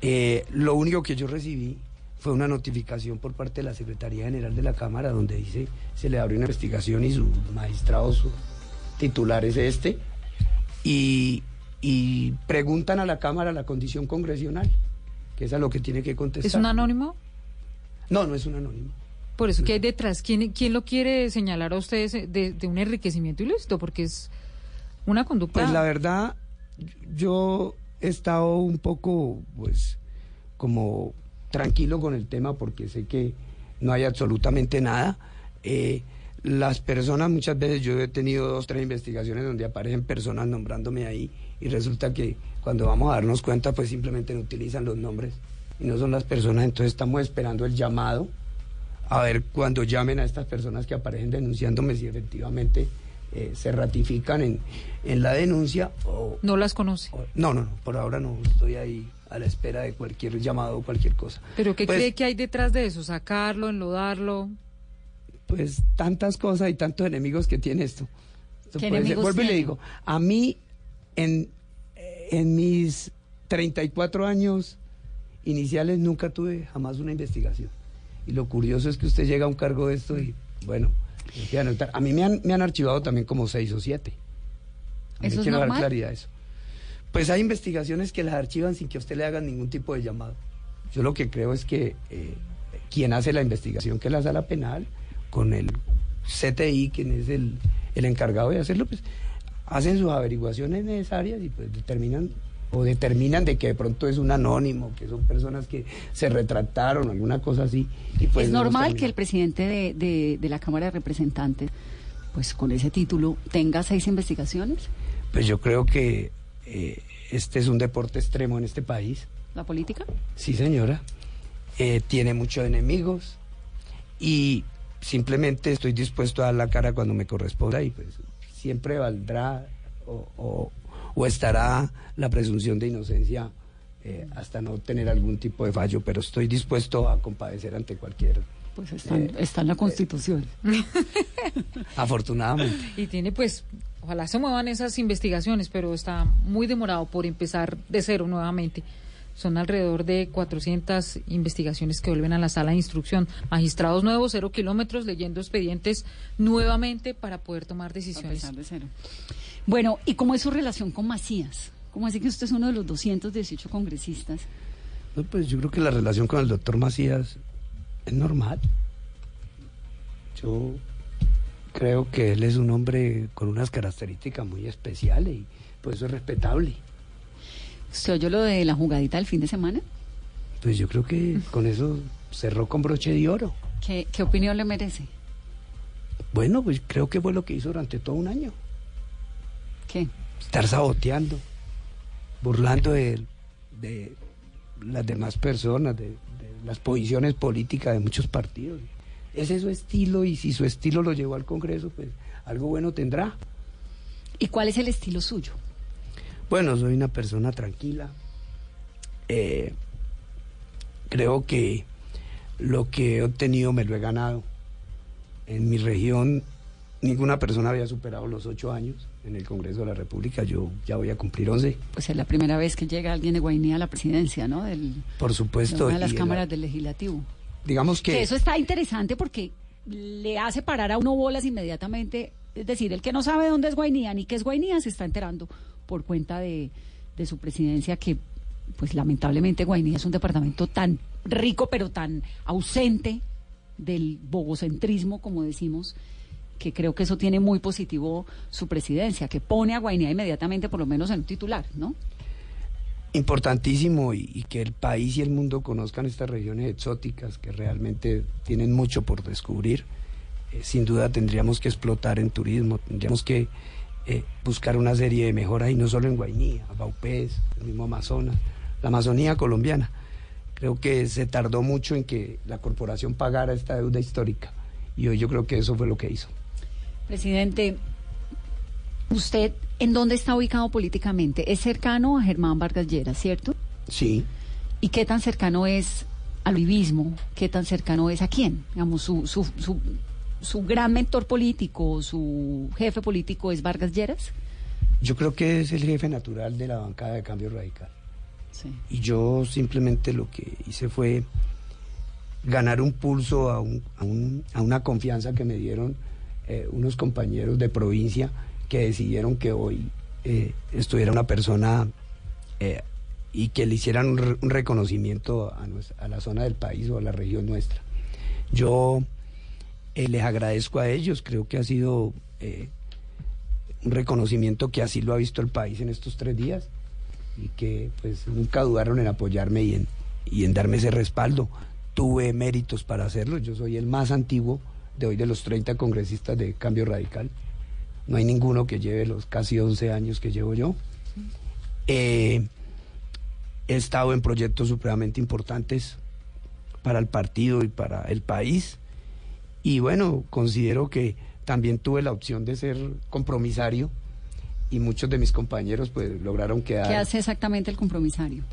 Eh, lo único que yo recibí fue una notificación por parte de la Secretaría General de la Cámara donde dice se le abre una investigación y su magistrado su titular es este y, y preguntan a la Cámara la condición congresional, que es a lo que tiene que contestar. ¿Es un anónimo? No, no es un anónimo. Por eso, ¿qué hay detrás? ¿Quién, quién lo quiere señalar a ustedes de, un enriquecimiento ilícito? Porque es una conducta... Pues la verdad, yo he estado un poco, pues, como tranquilo con el tema porque sé que no hay absolutamente nada. Eh, las personas, muchas veces yo he tenido dos, tres investigaciones donde aparecen personas nombrándome ahí y resulta que cuando vamos a darnos cuenta, pues simplemente no utilizan los nombres y no son las personas, entonces estamos esperando el llamado a ver cuando llamen a estas personas que aparecen denunciándome si efectivamente eh, se ratifican en, en, la denuncia o... ¿No las conoce? no, no, no, por ahora no, estoy ahí a la espera de cualquier llamado o cualquier cosa. ¿Pero qué pues cree que hay detrás de eso? ¿Sacarlo, enlodarlo? Pues tantas cosas y tantos enemigos que tiene esto. Vuelvo y le digo, a mí en, en mis 34 años iniciales nunca tuve jamás una investigación. Y lo curioso es que usted llega a un cargo de esto y, bueno, a mí me han, me han archivado también como seis o siete. ¿Eso es quiero normal? dar claridad a eso. Pues hay investigaciones que las archivan sin que a usted le hagan ningún tipo de llamado. Yo lo que creo es que eh, quien hace la investigación, que es la sala penal, con el CTI, quien es el, el encargado de hacerlo, pues hacen sus averiguaciones necesarias y pues determinan o determinan de que de pronto es un anónimo, que son personas que se retractaron, alguna cosa así. Y pues es no normal que el presidente de, de- de la Cámara de Representantes, pues con ese título, tenga seis investigaciones. Pues yo creo que eh, este es un deporte extremo en este país. ¿La política? Sí, señora. Eh, tiene muchos enemigos y simplemente estoy dispuesto a dar la cara cuando me corresponda y pues siempre valdrá o, o- o estará la presunción de inocencia eh, hasta no tener algún tipo de fallo, pero estoy dispuesto a compadecer ante cualquier. Pues está, en- Eh, está en la Constitución. (laughs) Afortunadamente. Y tiene pues, ojalá se muevan esas investigaciones, pero está muy demorado por empezar de cero nuevamente. Son alrededor de 400 investigaciones que vuelven a la sala de instrucción. Magistrados nuevos, cero kilómetros, leyendo expedientes nuevamente para poder tomar decisiones. empezar de cero. Bueno, ¿y cómo es su relación con Macías? ¿Cómo así que usted es uno de los 218 congresistas? No, pues yo creo que la relación con el doctor Macías es normal. Yo creo que él es un hombre con unas características muy especiales y pues eso es respetable. ¿Usted oyó lo de la jugadita del fin de semana? Pues yo creo que con eso cerró con broche de oro. ¿Qué, qué opinión le merece? Bueno, pues creo que fue lo que hizo durante todo un año. ¿Qué? Estar saboteando, burlando de, de las demás personas, de, de las posiciones políticas de muchos partidos. Ese es su estilo y si su estilo lo llevó al Congreso, pues algo bueno tendrá. ¿Y cuál es el estilo suyo? Bueno, soy una persona tranquila. Eh, creo que lo que he obtenido me lo he ganado. En mi región ninguna persona había superado los ocho años en el Congreso de la República. Yo ya voy a cumplir once. Pues es la primera vez que llega alguien de Guainía a la presidencia, ¿no? Del, Por de supuesto. una de las cámaras la- del legislativo. digamos Que que... eso está interesante porque le hace parar a uno bolas inmediatamente. Es decir, el que no sabe dónde es Guainía ni qué es Guainía se está enterando por cuenta de, su presidencia que, pues lamentablemente Guainía es un departamento tan rico pero tan ausente del bogocentrismo, como decimos, que creo que eso tiene muy positivo su presidencia, que pone a Guainía inmediatamente por lo menos en un titular, ¿no? importantísimo y, y que el país y el mundo conozcan estas regiones exóticas que realmente tienen mucho por descubrir. Eh, sin duda tendríamos que explotar en turismo, tendríamos que eh, buscar una serie de mejoras y no solo en Guainía, Baupés, el mismo Amazonas, la Amazonía colombiana. Creo que se tardó mucho en que la corporación pagara esta deuda histórica y hoy yo creo que eso fue lo que hizo. Presidente, ¿usted en dónde está ubicado políticamente? Es cercano a Germán Vargas Lleras, ¿cierto? Sí. ¿Y qué tan cercano es al vivismo? ¿Qué tan cercano es a quién? Digamos, su, su, su, su gran mentor político, su jefe político es Vargas Lleras. Yo creo que es el jefe natural de la bancada de cambio radical. Sí. Y yo simplemente lo que hice fue ganar un pulso a, un- a un- a una confianza que me dieron eh, unos compañeros de provincia que decidieron que hoy eh, estuviera una persona eh, y que le hicieran un, re- un reconocimiento a, nues- a la zona del país o a la región nuestra. Yo eh, les agradezco a ellos, creo que ha sido eh, un reconocimiento que así lo ha visto el país en estos tres días y que pues nunca dudaron en apoyarme y en, y en darme ese respaldo. Tuve méritos para hacerlo, yo soy el más antiguo de hoy de los 30 congresistas de Cambio Radical. No hay ninguno que lleve los casi 11 años que llevo yo. Eh, he estado en proyectos supremamente importantes para el partido y para el país. Y bueno, considero que también tuve la opción de ser compromisario y muchos de mis compañeros pues lograron quedar. ¿Qué hace exactamente el compromisario?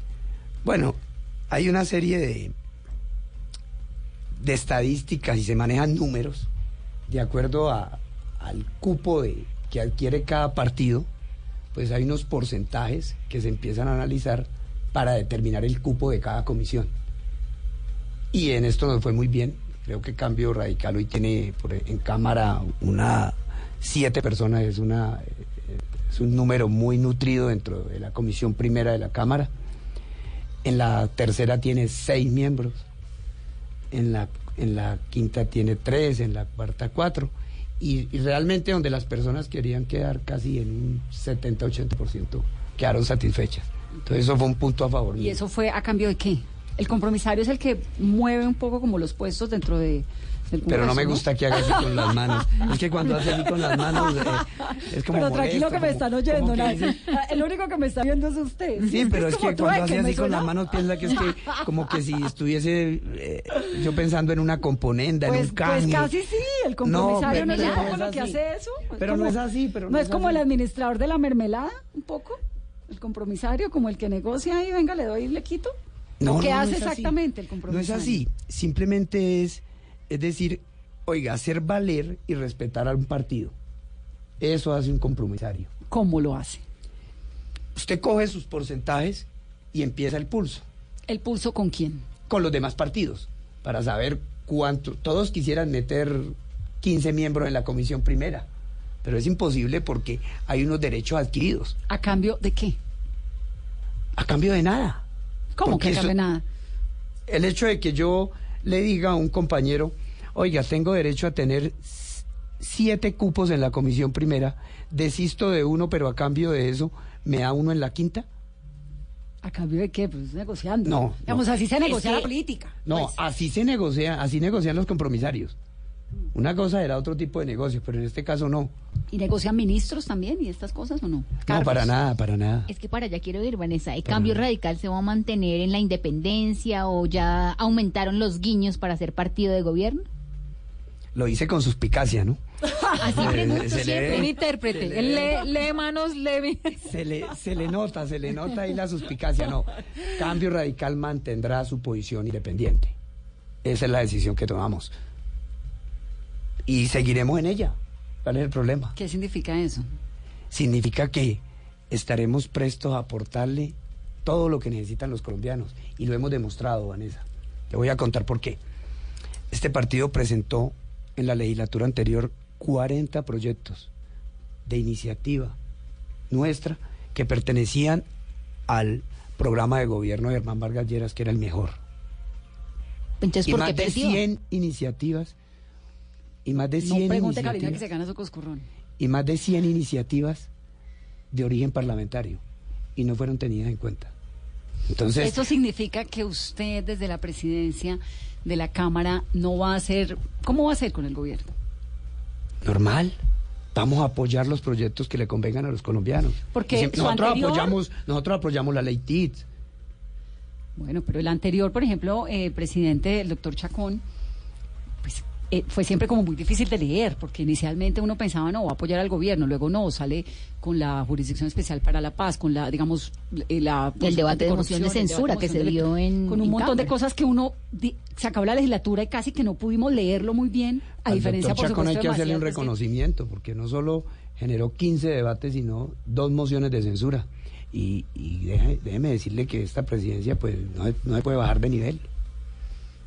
Bueno, hay una serie de, de estadísticas y se manejan números de acuerdo a- al cupo de, que adquiere cada partido, pues hay unos porcentajes que se empiezan a analizar para determinar el cupo de cada comisión. Y en esto nos fue muy bien. Creo que Cambio Radical hoy tiene por- en Cámara una siete personas, es una, eh, Es un número muy nutrido dentro de la comisión primera de la Cámara. En la tercera tiene seis miembros. En la, en la quinta tiene tres, en la cuarta cuatro. Y, y realmente donde las personas querían quedar casi en un 70-80% quedaron satisfechas. Entonces eso fue un punto a favor. ¿Y mío. eso fue a cambio de qué? El compromisario es el que mueve un poco como los puestos dentro de... del Pero no me gusta que haga así con las manos. Es que cuando hace así con las manos eh, es como Pero tranquilo molesto, que me como- están oyendo. como que El único que me está viendo es usted. Sí, pero es como que cuando hace ¿me así con las manos piensa que es que como que si estuviese eh, yo pensando en una componenda, en Pues, un canje. pues casi sí, el compromisario no, pero es no es lo que hace eso. Pero no es así, pero no, no es es como así. el administrador de la mermelada, un poco. El compromisario, como el que negocia y venga, le doy y le quito. No, ¿O ¿Qué no, no hace así. exactamente el No compromisario? es así, simplemente es, es decir, oiga, hacer valer y respetar a un partido. Eso hace un compromisario. ¿Cómo lo hace? Usted coge sus porcentajes y empieza el pulso. ¿El pulso con quién? Con los demás partidos, para saber cuánto. Todos quisieran meter 15 miembros en la comisión primera, pero es imposible porque hay unos derechos adquiridos. ¿A cambio de qué? A cambio de nada. ¿Cómo Porque que a eso- cambio de nada? el hecho de que yo le diga a un compañero, oiga, tengo derecho a tener siete cupos en la comisión primera, desisto de uno, pero a cambio de eso me da uno en la quinta. ¿A cambio de qué? Pues negociando. No, Digamos, no. así se negocia Es la política. No, pues. así se negocia, así negocian los compromisarios. Una cosa era otro tipo de negocio, pero en este caso no. ¿Y negocian ministros también y estas cosas o no? No, para nada, para nada. Es que para allá quiero ir, Vanessa. ¿El cambio radical se va a mantener en la independencia o ya aumentaron los guiños para ser partido de gobierno? Lo hice con suspicacia, ¿no? (laughs) Así Se- pregunto se le siempre. Un intérprete. le lee manos, lee... Se le, se le nota, se le nota ahí la suspicacia. No, Cambio Radical mantendrá su posición independiente. Esa es la decisión que tomamos. Y seguiremos en ella. ¿Cuál es el problema? ¿Qué significa eso? Significa que estaremos prestos a aportarle todo lo que necesitan los colombianos. Y lo hemos demostrado, Vanessa. Te voy a contar por qué. Este partido presentó en la legislatura anterior 40 proyectos de iniciativa nuestra que pertenecían al programa de gobierno de Germán Vargas Lleras, que era el mejor. Entonces, y ¿por más qué de perdió? 100 iniciativas y más de 100 No pregunte Carolina que iniciativas se gana su coscurrón. y más de 100 iniciativas de origen parlamentario y no fueron tenidas en cuenta. Entonces, Eso significa que usted desde la presidencia de la Cámara no va a hacer... ¿Cómo va a hacer con el gobierno? normal. Vamos a apoyar los proyectos que le convengan a los colombianos. Porque nosotros anterior- apoyamos, nosotros apoyamos la ley TITS. Bueno, pero el anterior, por ejemplo, eh, presidente, el doctor Chacón, eh, fue siempre como muy difícil de leer, porque inicialmente uno pensaba, no, va a apoyar al gobierno, luego no, sale con la Jurisdicción Especial para la Paz, con la, digamos, eh, la... El debate de moción de censura que se dio en- Con un en montón de cosas que uno... di- se acabó la legislatura y casi que no pudimos leerlo muy bien, a Al diferencia, por Chacón supuesto, hay que de hacerle un pues, que- reconocimiento, porque no solo generó 15 debates, sino dos mociones de censura. Y, y déjeme decirle que esta presidencia pues no, no se puede bajar de nivel.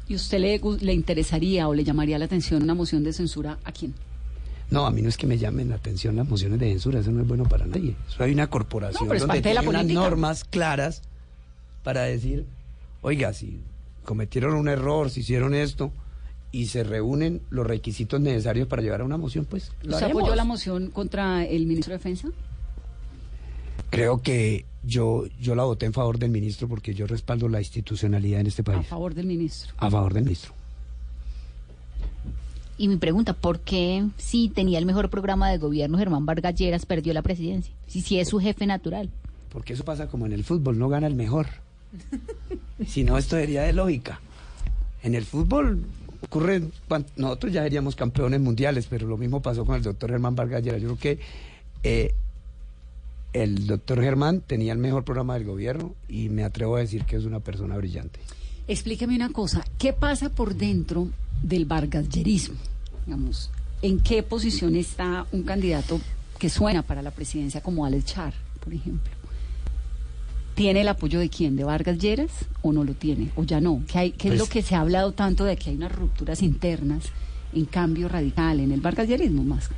¿Y usted le, le interesaría o le llamaría la atención una moción de censura a quién? No, a mí no es que me llamen la atención las mociones de censura, eso no es bueno para nadie. Eso hay una corporación No, pero es donde parte de la tiene unas política. normas claras para decir, oiga, si cometieron un error, si hicieron esto, y se reúnen los requisitos necesarios para llevar a una moción, pues ¿Usted apoyó la moción contra el ministro de Defensa? Creo que yo, yo la voté en favor del ministro porque yo respaldo la institucionalidad en este A país. favor del ministro. A favor del ministro. Y mi pregunta, ¿por qué si tenía el mejor programa de gobierno Germán Vargas Lleras perdió la presidencia? Si sí es su jefe natural. Porque eso pasa como en el fútbol, no gana el mejor. (laughs) si no, esto sería de lógica. En el fútbol ocurre, nosotros ya seríamos campeones mundiales, pero lo mismo pasó con el doctor Germán Vargas Lleras. Yo creo que eh, el doctor Germán tenía el mejor programa del gobierno y me atrevo a decir que es una persona brillante. Explíqueme una cosa, ¿qué pasa por dentro del vargasyerismo? Digamos, ¿en qué posición está un candidato que suena para la presidencia como Alex Char, por ejemplo? ¿Tiene el apoyo de quién? ¿De Vargas Lleras o no lo tiene? ¿O ya no? ¿Qué, hay, qué es Pues- lo que se ha hablado tanto de que hay unas rupturas internas en cambio radical en el vargasyerismo más?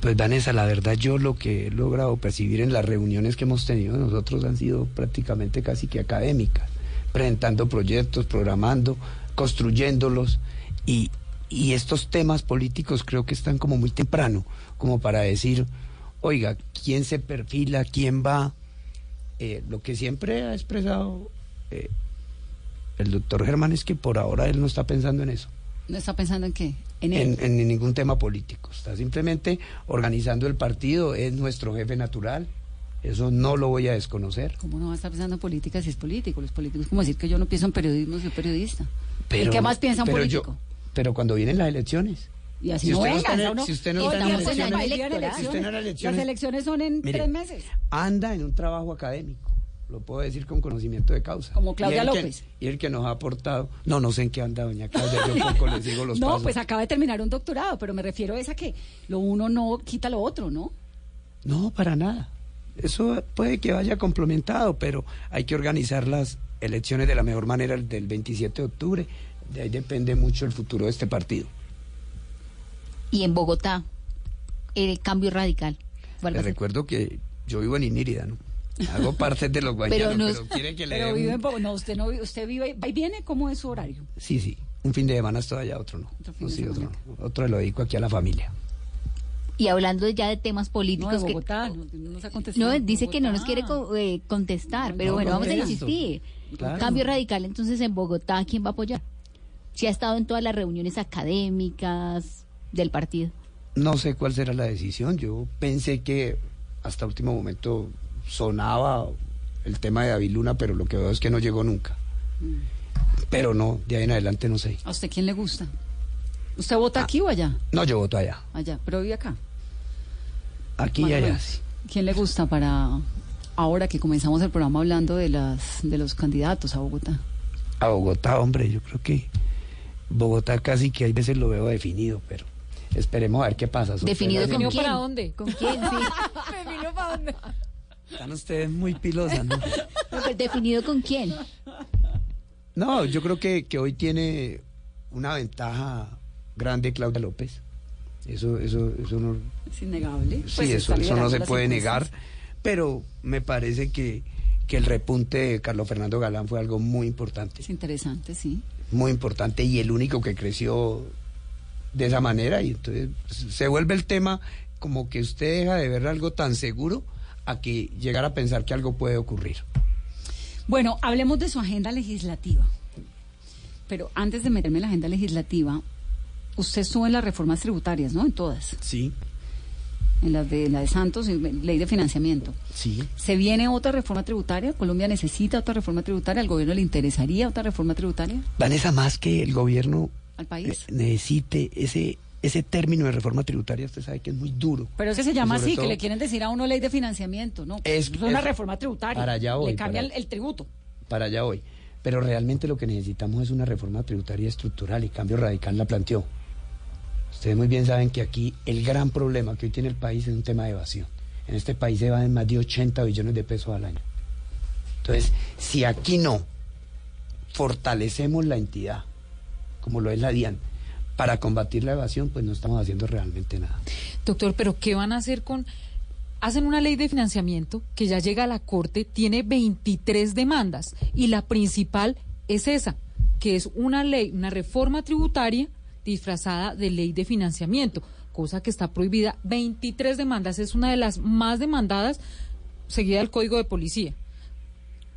Pues Vanessa, la verdad yo lo que he logrado percibir en las reuniones que hemos tenido nosotros han sido prácticamente casi que académicas, presentando proyectos, programando, construyéndolos y, y estos temas políticos creo que están como muy temprano, como para decir, oiga, ¿quién se perfila? ¿Quién va? Eh, lo que siempre ha expresado eh, el doctor Germán es que por ahora él no está pensando en eso. ¿No está pensando en qué? En, en, ningún tema político. Está simplemente organizando el partido, es nuestro jefe natural. Eso no lo voy a desconocer. ¿Cómo no va a estar pensando en política si es político? Los políticos, como decir que yo no pienso en periodismo, soy periodista. Pero, qué más piensa en político? pero cuando vienen las elecciones. Y así si no vengan, si usted no está en elecciones, Las elecciones son en tres meses. Anda en un trabajo académico lo puedo decir con conocimiento de causa. Como Claudia López. y el que nos ha aportado, no, no sé en qué anda doña Claudia, yo poco les digo los (laughs) No, pues acaba de terminar un doctorado, pero me refiero a esa que lo uno no quita lo otro, ¿no? No, para nada. Eso puede que vaya complementado, pero hay que organizar las elecciones de la mejor manera del 27 de octubre. De ahí depende mucho el futuro de este partido. Y en Bogotá, el cambio radical. Les recuerdo que yo vivo en Inírida, ¿no? Hago parte de los guayanos, pero, quiere que le Pero vive en no, usted no usted vive, y viene, ¿cómo es su horario? Sí, sí, un fin de semana estoy allá, otro no. Otro, no, sí, otro, otro lo dedico aquí a la familia. Y hablando ya de temas políticos no, Bogotá, que no, nos no dice que no nos quiere eh, contestar, pero bueno, vamos a insistir. Cambio radical, entonces en Bogotá, ¿quién va a apoyar? Si ha estado en todas las reuniones académicas del partido. No sé cuál será la decisión. Yo pensé que hasta último momento sonaba el tema de Aviluna, pero lo que veo es que no llegó nunca. Pero no, de ahí en adelante no sé. ¿A usted quién le gusta? ¿Usted vota aquí o allá? No, yo voto allá. Allá, pero vive acá. Aquí y allá, sí. ¿Quién le gusta para ahora que comenzamos el programa hablando de las de los candidatos a Bogotá? A Bogotá, hombre, yo creo que Bogotá casi que hay veces lo veo definido, pero esperemos a ver qué pasa. ¿Definido con quién? para dónde? ¿Con quién? Sí. (laughs) ¿Definido para dónde? Están ustedes muy pilosas, ¿no? (laughs) ¿Definido con quién? No, yo creo que, que hoy tiene una ventaja grande Claudia López. Eso, eso, eso no. Es innegable. Sí, pues eso, eso no se puede negar. Pero me parece que, que el repunte de Carlos Fernando Galán fue algo muy importante. Es interesante, sí. Muy importante y el único que creció de esa manera. Y entonces se vuelve el tema como que usted deja de ver algo tan seguro a que llegar a pensar que algo puede ocurrir. Bueno, hablemos de su agenda legislativa. Pero antes de meterme en la agenda legislativa, usted en las reformas tributarias, ¿no? En todas. Sí. En las de la de Santos, ley de financiamiento. Sí. ¿Se viene otra reforma tributaria? ¿Colombia necesita otra reforma tributaria? ¿Al gobierno le interesaría otra reforma tributaria? Vanessa, más que el gobierno al país necesite ese ese término de reforma tributaria usted sabe que es muy duro. Pero es que se llama así, que le quieren decir a uno ley de financiamiento, ¿no? Es, una reforma tributaria. Para allá hoy. Le cambia el, tributo. Para allá hoy. Pero realmente lo que necesitamos es una reforma tributaria estructural y Cambio Radical la planteó. Ustedes muy bien saben que aquí el gran problema que hoy tiene el país es un tema de evasión. En este país se van más de 80 billones de pesos al año. Entonces, si aquí no fortalecemos la entidad, como lo es la DIAN, para combatir la evasión, pues no estamos haciendo realmente nada. Doctor, pero ¿qué van a hacer con... Hacen una ley de financiamiento que ya llega a la Corte, tiene 23 demandas y la principal es esa, que es una ley, una reforma tributaria disfrazada de ley de financiamiento, cosa que está prohibida. 23 demandas, es una de las más demandadas seguida del Código de Policía.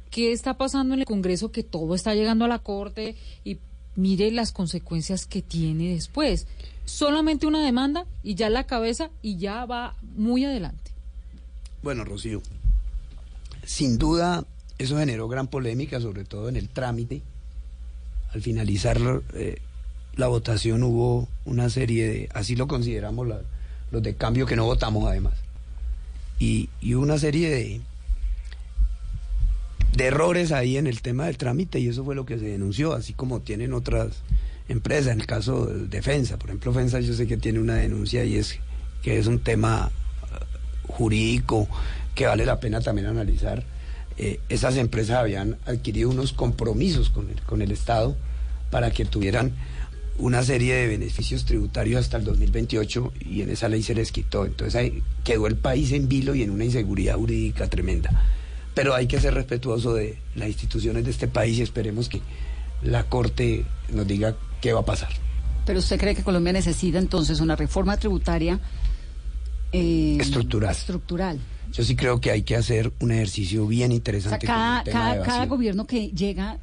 ¿Qué está pasando en el Congreso? Que todo está llegando a la Corte y mire las consecuencias que tiene después. Solamente una demanda y ya la cabeza y ya va muy adelante. Bueno, Rocío, sin duda eso generó gran polémica, sobre todo en el trámite. Al finalizar eh, la votación hubo una serie de, así lo consideramos los de cambio que no votamos además, y, y una serie de, de errores ahí en el tema del trámite y eso fue lo que se denunció, así como tienen otras empresas, en el caso de Defensa, por ejemplo, Defensa yo sé que tiene una denuncia y es que es un tema uh, jurídico que vale la pena también analizar. Eh, esas empresas habían adquirido unos compromisos con el, con el Estado para que tuvieran una serie de beneficios tributarios hasta el 2028 y en esa ley se les quitó. Entonces ahí quedó el país en vilo y en una inseguridad jurídica tremenda. Pero hay que ser respetuoso de las instituciones de este país y esperemos que la Corte nos diga qué va a pasar. Pero usted cree que Colombia necesita entonces una reforma tributaria eh, estructural. estructural. Yo sí creo que hay que hacer un ejercicio bien interesante. cada, cada, gobierno que llega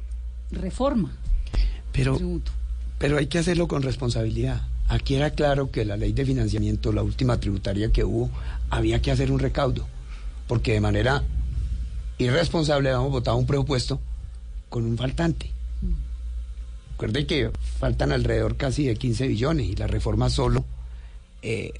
reforma. Pero, pero hay que hacerlo con responsabilidad. Aquí era claro que la ley de financiamiento, la última tributaria que hubo, había que hacer un recaudo, porque de manera irresponsable habíamos votado un presupuesto con un faltante. Recuerde que faltan alrededor casi de 15 billones y la reforma solo eh,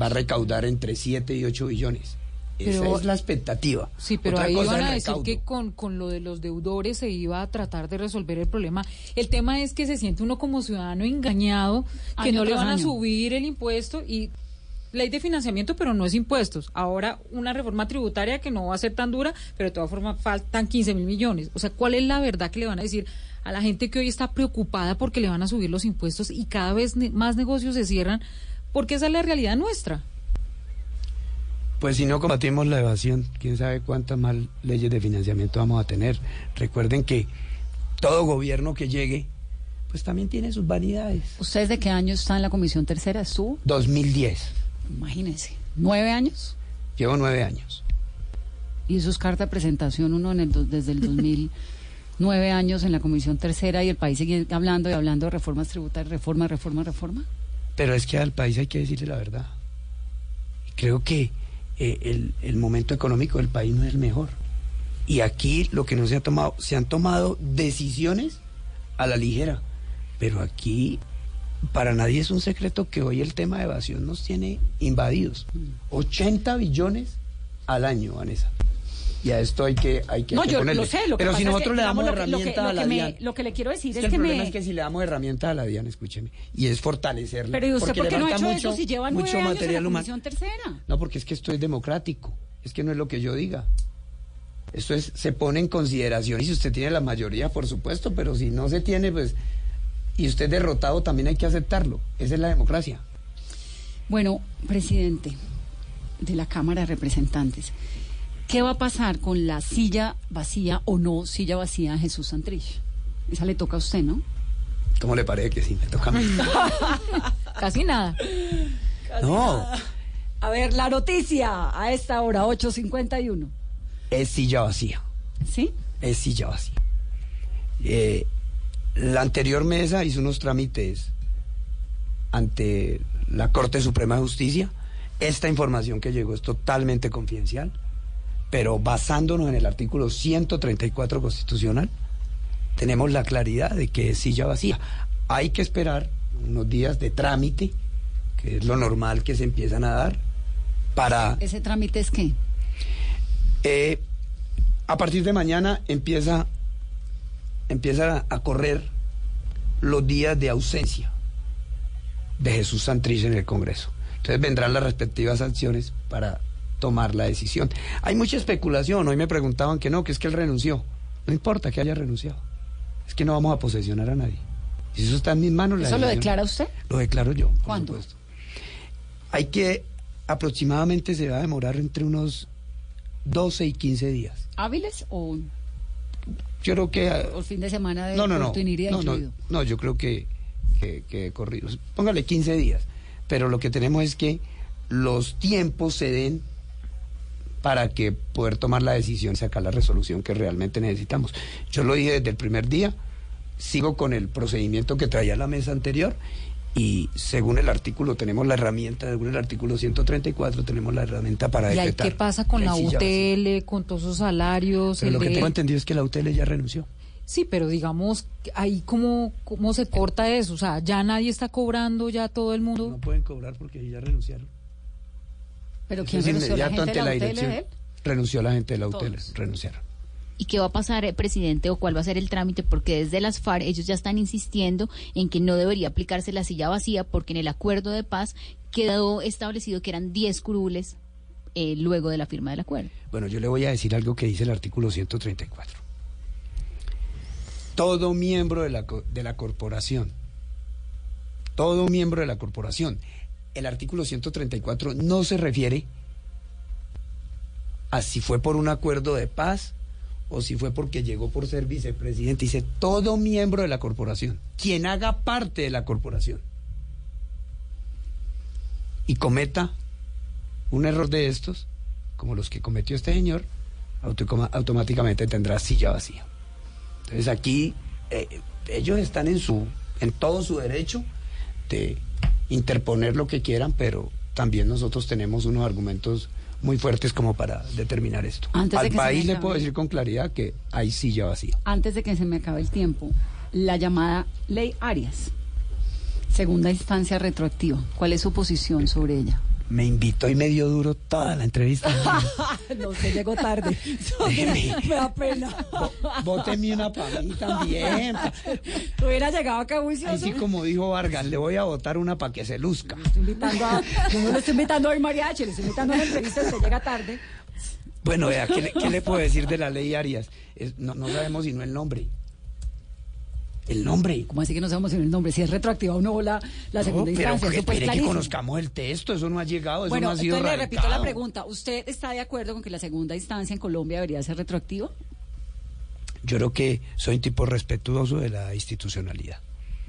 va a recaudar entre 7 y 8 billones. Esa es la expectativa. Sí, pero ahí van a decir que con, con lo de los deudores se iba a tratar de resolver el problema. El tema es que se siente uno como ciudadano engañado, que no le van a subir el impuesto y ley de financiamiento, pero no es impuestos. Ahora una reforma tributaria que no va a ser tan dura, pero de todas formas faltan 15 mil millones. O sea, ¿cuál es la verdad que le van a decir a la gente que hoy está preocupada porque le van a subir los impuestos y cada vez más negocios se cierran? Porque esa es la realidad nuestra. Pues si no combatimos la evasión, quién sabe cuántas más leyes de financiamiento vamos a tener. Recuerden que todo gobierno que llegue, pues también tiene sus vanidades. ¿Ustedes de qué año está en la Comisión Tercera? ¿Su? 2010. Imagínense, ¿nueve años? Llevo nueve años. Y eso es carta de presentación uno en el, desde el 2009 (laughs) años en la Comisión Tercera y el país sigue hablando y hablando de reformas tributarias, reforma, reforma, reforma. Pero es que al país hay que decirle la verdad. Creo que eh, el, momento económico del país no es el mejor. Y aquí lo que no se ha tomado, se han tomado decisiones a la ligera. Pero aquí para nadie es un secreto que hoy el tema de evasión nos tiene invadidos. 80 billones al año, Vanessa. Y a esto hay que, hay que No, yo lo sé. Lo que Pero si nosotros le damos herramientas a la DIAN. lo que le quiero decir es, que, el problema es que si le damos herramientas a la DIAN, escúcheme, y es fortalecerla. Pero ¿y usted por qué no ha hecho mucho, eso si lleva nueve años material en la Comisión Tercera? No, porque es que esto es democrático. Es que no es lo que yo diga. Esto es, se pone en consideración. Y si usted tiene la mayoría, por supuesto, pero si no se tiene, pues. Y usted derrotado, también hay que aceptarlo. Esa es la democracia. Bueno, presidente de la Cámara de Representantes. ¿Qué va a pasar con la silla vacía o no silla vacía Jesús Santrich? Esa le toca a usted, ¿no? ¿Cómo le parece que sí? Me toca a mí. (laughs) Casi nada. no. A ver, la noticia a esta hora, 8.51. Es silla vacía. ¿Sí? Es silla vacía. Eh, la anterior mesa hizo unos trámites ante la Corte Suprema de Justicia. Esta información que llegó es totalmente confidencial pero basándonos en el artículo 134 constitucional, tenemos la claridad de que es silla vacía. Hay que esperar unos días de trámite, que es lo normal que se empiezan a dar, para... ¿Ese trámite es qué? Eh, a partir de mañana empieza, empieza a correr los días de ausencia de Jesús Santrich en el Congreso. Entonces vendrán las respectivas sanciones para tomar la decisión. Hay mucha especulación, hoy me preguntaban que no, que es que él renunció. No importa que haya renunciado, es que no vamos a posesionar a nadie. Si eso está en mis manos... ¿Eso lo declara usted? Lo declaro yo. ¿Cuándo? Hay que, aproximadamente se va a demorar entre unos 12 y 15 días. ¿Hábiles o...? Yo creo que... ¿O fin de semana de no, no, no, no, no, no, yo creo que, que, que corrido. Póngale 15 días. Pero lo que tenemos es que los tiempos se den para que poder tomar la decisión y sacar la resolución que realmente necesitamos. Yo lo dije desde el primer día, sigo con el procedimiento que traía la mesa anterior y según el artículo tenemos la herramienta, según el artículo 134 tenemos la herramienta para ¿Y qué pasa con la UTL, con todos sus salarios? Pero lo que tengo entendido es que la UTL ya renunció. Sí, pero digamos, ahí cómo, cómo se corta eso, o sea, ya nadie está cobrando, ya todo el mundo... No pueden cobrar porque ya renunciaron. ¿Pero quién renunció? ¿La gente de la, UTL Renunció la gente de la UTL, renunciaron. ¿Y qué va a pasar, eh, presidente, o cuál va a ser el trámite? Porque desde las FARC ellos ya están insistiendo en que no debería aplicarse la silla vacía porque en el acuerdo de paz quedó establecido que eran 10 curules eh, luego de la firma del acuerdo. Bueno, yo le voy a decir algo que dice el artículo 134. Todo miembro de la, de la corporación todo miembro de la corporación. El artículo 134 no se refiere a si fue por un acuerdo de paz o si fue porque llegó por ser vicepresidente. Dice todo miembro de la corporación, quien haga parte de la corporación y cometa un error de estos, como los que cometió este señor, automáticamente tendrá silla vacía. Entonces aquí eh, ellos están en su en todo su derecho de interponer lo que quieran, pero también nosotros tenemos unos argumentos muy fuertes como para determinar esto. Al país le puedo decir con claridad que hay silla vacía. Antes de que se me acabe el tiempo, la llamada ley Arias, segunda instancia retroactiva, ¿cuál es su posición sobre ella? Me invitó y me dio duro toda la entrevista. (laughs) no, se llegó tarde. (laughs) me da pena. Bóteme una para mí también. Hubiera llegado acá juicioso. Así como dijo Vargas, le voy a votar una para que se luzca. estoy invitando a, yo no le estoy invitando a mariachi, le estoy invitando a la entrevista, usted llega tarde. Bueno, vea, ¿qué, ¿qué, le puedo decir de la ley Arias? no, no sabemos sino el nombre el nombre. ¿Cómo así que no sabemos el nombre? Si es retroactiva o no la, la segunda instancia. Pero que, que conozcamos el texto, eso no ha llegado, eso bueno, no ha sido entonces le repito la pregunta. ¿Usted está de acuerdo con que la segunda instancia en Colombia debería ser retroactiva? Yo creo que soy un tipo respetuoso de la institucionalidad.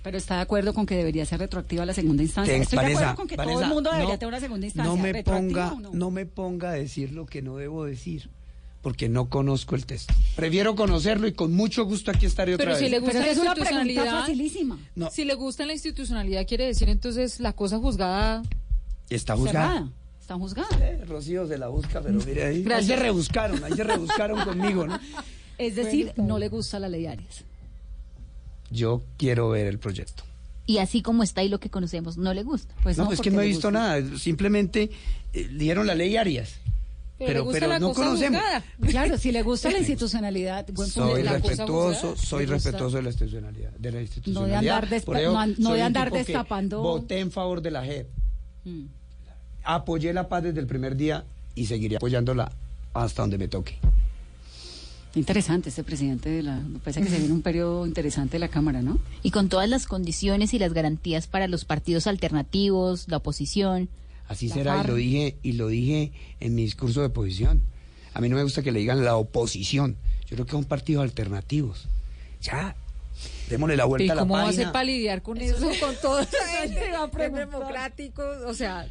Pero está de acuerdo con que debería ser retroactiva la segunda instancia. Estoy de acuerdo con que todo el mundo debería tener una segunda instancia. No me ponga, no me ponga a decir lo que no debo decir porque no conozco el texto. Prefiero conocerlo y con mucho gusto aquí estaré otra Pero si le gusta la institucionalidad, facilísima. Si le gusta la institucionalidad, quiere decir entonces la cosa juzgada. Está juzgada. Está juzgada. Eh, Rocío se la busca, pero mire ahí. Ahí se rebuscaron, ahí se rebuscaron (laughs) conmigo, ¿no? Es decir, no le gusta la ley Arias. Yo quiero ver el proyecto. Y así como está y lo que conocemos, no le gusta. Pues no, es que no he visto nada. Simplemente eh, dieron la ley Arias pero, pero, no conocemos. Claro, si le (laughs) gusta la institucionalidad, soy respetuoso, soy respetuoso de la institucionalidad, de la institucionalidad. No de andar, destapando. Voté en favor de la JEP. Mm. Apoyé la paz desde el primer día y seguiré apoyándola hasta donde me toque. Interesante este presidente de la. Me parece que se viene un periodo interesante de la Cámara, ¿no? Y con todas las condiciones y las garantías para los partidos alternativos, la oposición. Así será, y lo dije, y lo dije en mi discurso de oposición. A mí no me gusta que le digan la oposición. Yo creo que son partidos alternativos. Ya, démosle la vuelta a la página. ¿Cómo va a ser para lidiar con eso, con todo eso (laughs) democrático? O sea,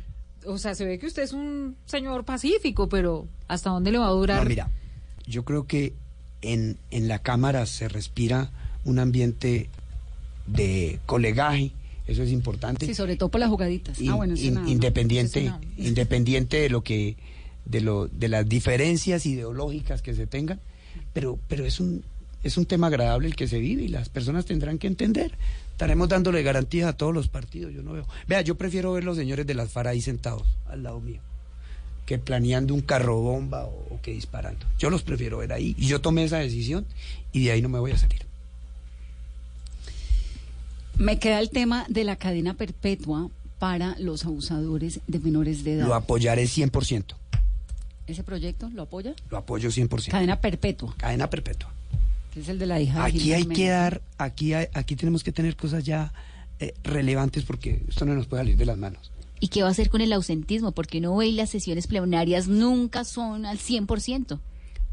o sea, se ve que usted es un señor pacífico, pero ¿hasta dónde le va a durar? No, mira, yo creo que en, en la Cámara se respira un ambiente de colegaje, eso es importante. Sí, sobre todo por las jugaditas. ah, bueno, independiente, independiente de lo que, de lo, de las diferencias ideológicas que se tengan, pero, pero es un, es un tema agradable el que se vive y las personas tendrán que entender. Estaremos dándole garantías a todos los partidos. Yo no veo. Vea, yo prefiero ver los señores de las FARA ahí sentados al lado mío que planeando un carro bomba o, o que disparando. Yo los prefiero ver ahí. Y yo tomé esa decisión y de ahí no me voy a salir. Me queda el tema de la cadena perpetua para los abusadores de menores de edad. Lo apoyaré 100%. ¿Ese proyecto lo apoya? Lo apoyo 100%. Cadena perpetua. Cadena perpetua. Que es el de la hija Aquí hay que dar, aquí, aquí tenemos que tener cosas ya eh, relevantes porque esto no nos puede salir de las manos. ¿Y qué va a hacer con el ausentismo? Porque no ve las sesiones plenarias nunca son al 100%.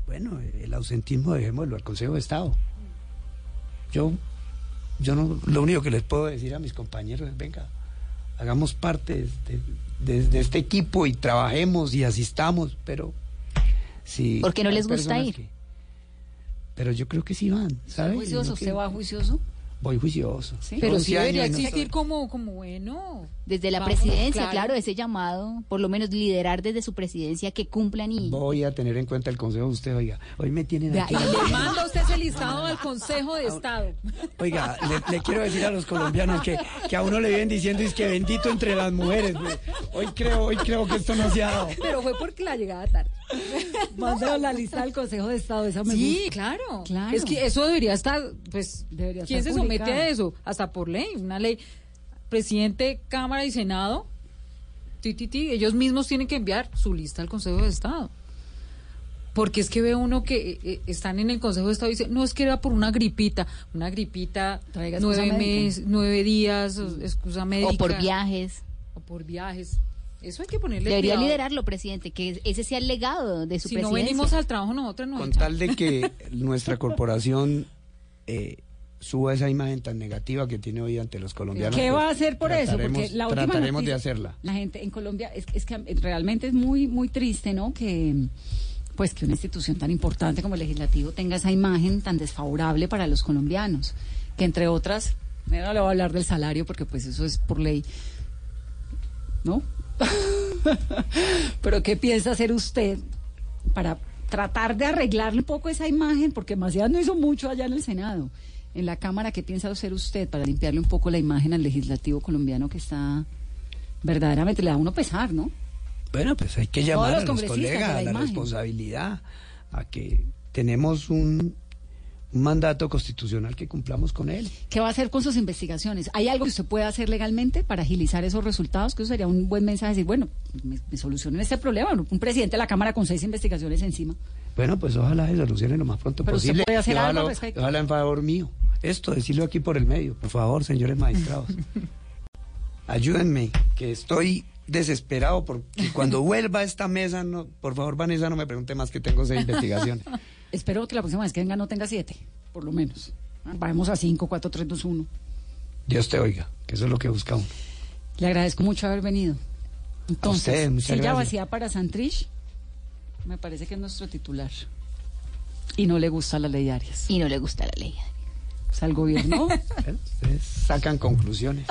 Bueno, el ausentismo dejémoslo al Consejo de Estado. Yo yo no, lo único que les puedo decir a mis compañeros es, venga, hagamos parte de, este equipo y trabajemos y asistamos, pero si... ¿Por qué no les gusta ir? pero yo creo que sí van, ¿sabes? ¿Juicioso? ¿Usted va juicioso? Voy juicioso. Pero sí debería existir como, como bueno. Desde la presidencia, claro. ese llamado, por lo menos liderar desde su presidencia que cumplan y... Voy a tener en cuenta el consejo de usted, oiga. Hoy me tienen aquí. Le manda usted ese listado al Consejo de Estado. Oiga, le, quiero decir a los colombianos que, que, a uno le vienen diciendo es que bendito entre las mujeres. Hoy creo, hoy creo que esto no se ha dado. Pero fue porque la llegada tarde. (laughs) Mandaron la lista al Consejo de Estado, esa me Sí, claro. claro. Es que eso debería estar, pues, debería ¿quién se somete a eso? Hasta por ley, una ley. Presidente, Cámara y Senado, ti, ti, ti, ellos mismos tienen que enviar su lista al Consejo de Estado. porque es que ve uno que eh, eh, están en el Consejo de Estado y dicen, no, es que era por una gripita, una gripita, nueve, meses, nueve días, excusa médica. O por viajes. O por viajes. Eso hay que ponerle Debería liderarlo, presidente, que ese sea el legado de su si no venimos al trabajo, nosotros no. Con tal de que (laughs) nuestra corporación eh, suba esa imagen tan negativa que tiene hoy ante los colombianos. ¿Qué va a hacer por eso? Porque la última trataremos de hacerla. La gente en Colombia, es, es, que realmente es muy, muy triste, ¿no? Que pues que una institución tan importante como el legislativo tenga esa imagen tan desfavorable para los colombianos, que entre otras, no le voy a hablar del salario porque pues eso es por ley, ¿no? (laughs) Pero ¿qué piensa hacer usted para tratar de arreglarle un poco esa imagen? Porque demasiado no hizo mucho allá en el Senado. En la Cámara, ¿qué piensa hacer usted para limpiarle un poco la imagen al legislativo colombiano que está verdaderamente, le da uno pesar, ¿no? Bueno, pues hay que llamar a los colegas a la responsabilidad, a que tenemos un, un mandato constitucional que cumplamos con él. ¿Qué va a hacer con sus investigaciones? ¿Hay algo que usted pueda hacer legalmente para agilizar esos resultados? Que eso sería un buen mensaje, decir, bueno, me, solucionen este problema. Un presidente de la Cámara con seis investigaciones encima. Bueno, pues ojalá se solucione lo más pronto Pero posible. Usted puede hacer algo ojalá, ojalá en favor mío. Esto, decirlo aquí por el medio, por favor, señores magistrados. (laughs) Ayúdenme, que estoy desesperado porque cuando vuelva a esta mesa, no, por favor, Vanessa, no me pregunte más que tengo seis investigaciones. Espero que la próxima vez que venga no tenga siete, por lo menos. Vamos a cinco, cuatro, tres, dos, uno. Dios te oiga, que eso es lo que busca uno. Le agradezco mucho haber venido. Entonces, si silla vacía para Santrich, me parece que es nuestro titular. Y no le gusta la ley Arias. Y no le gusta la ley O sea, al gobierno. (laughs) sacan conclusiones.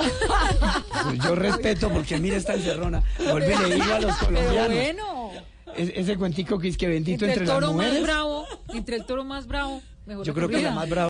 (laughs) Yo respeto porque mira esta encerrona. Vuelve a los colombianos. bueno ese cuentico que es que bendito entre, entre, el toro las mujeres. más bravo, entre el toro más bravo, mejor Yo creo que la más brava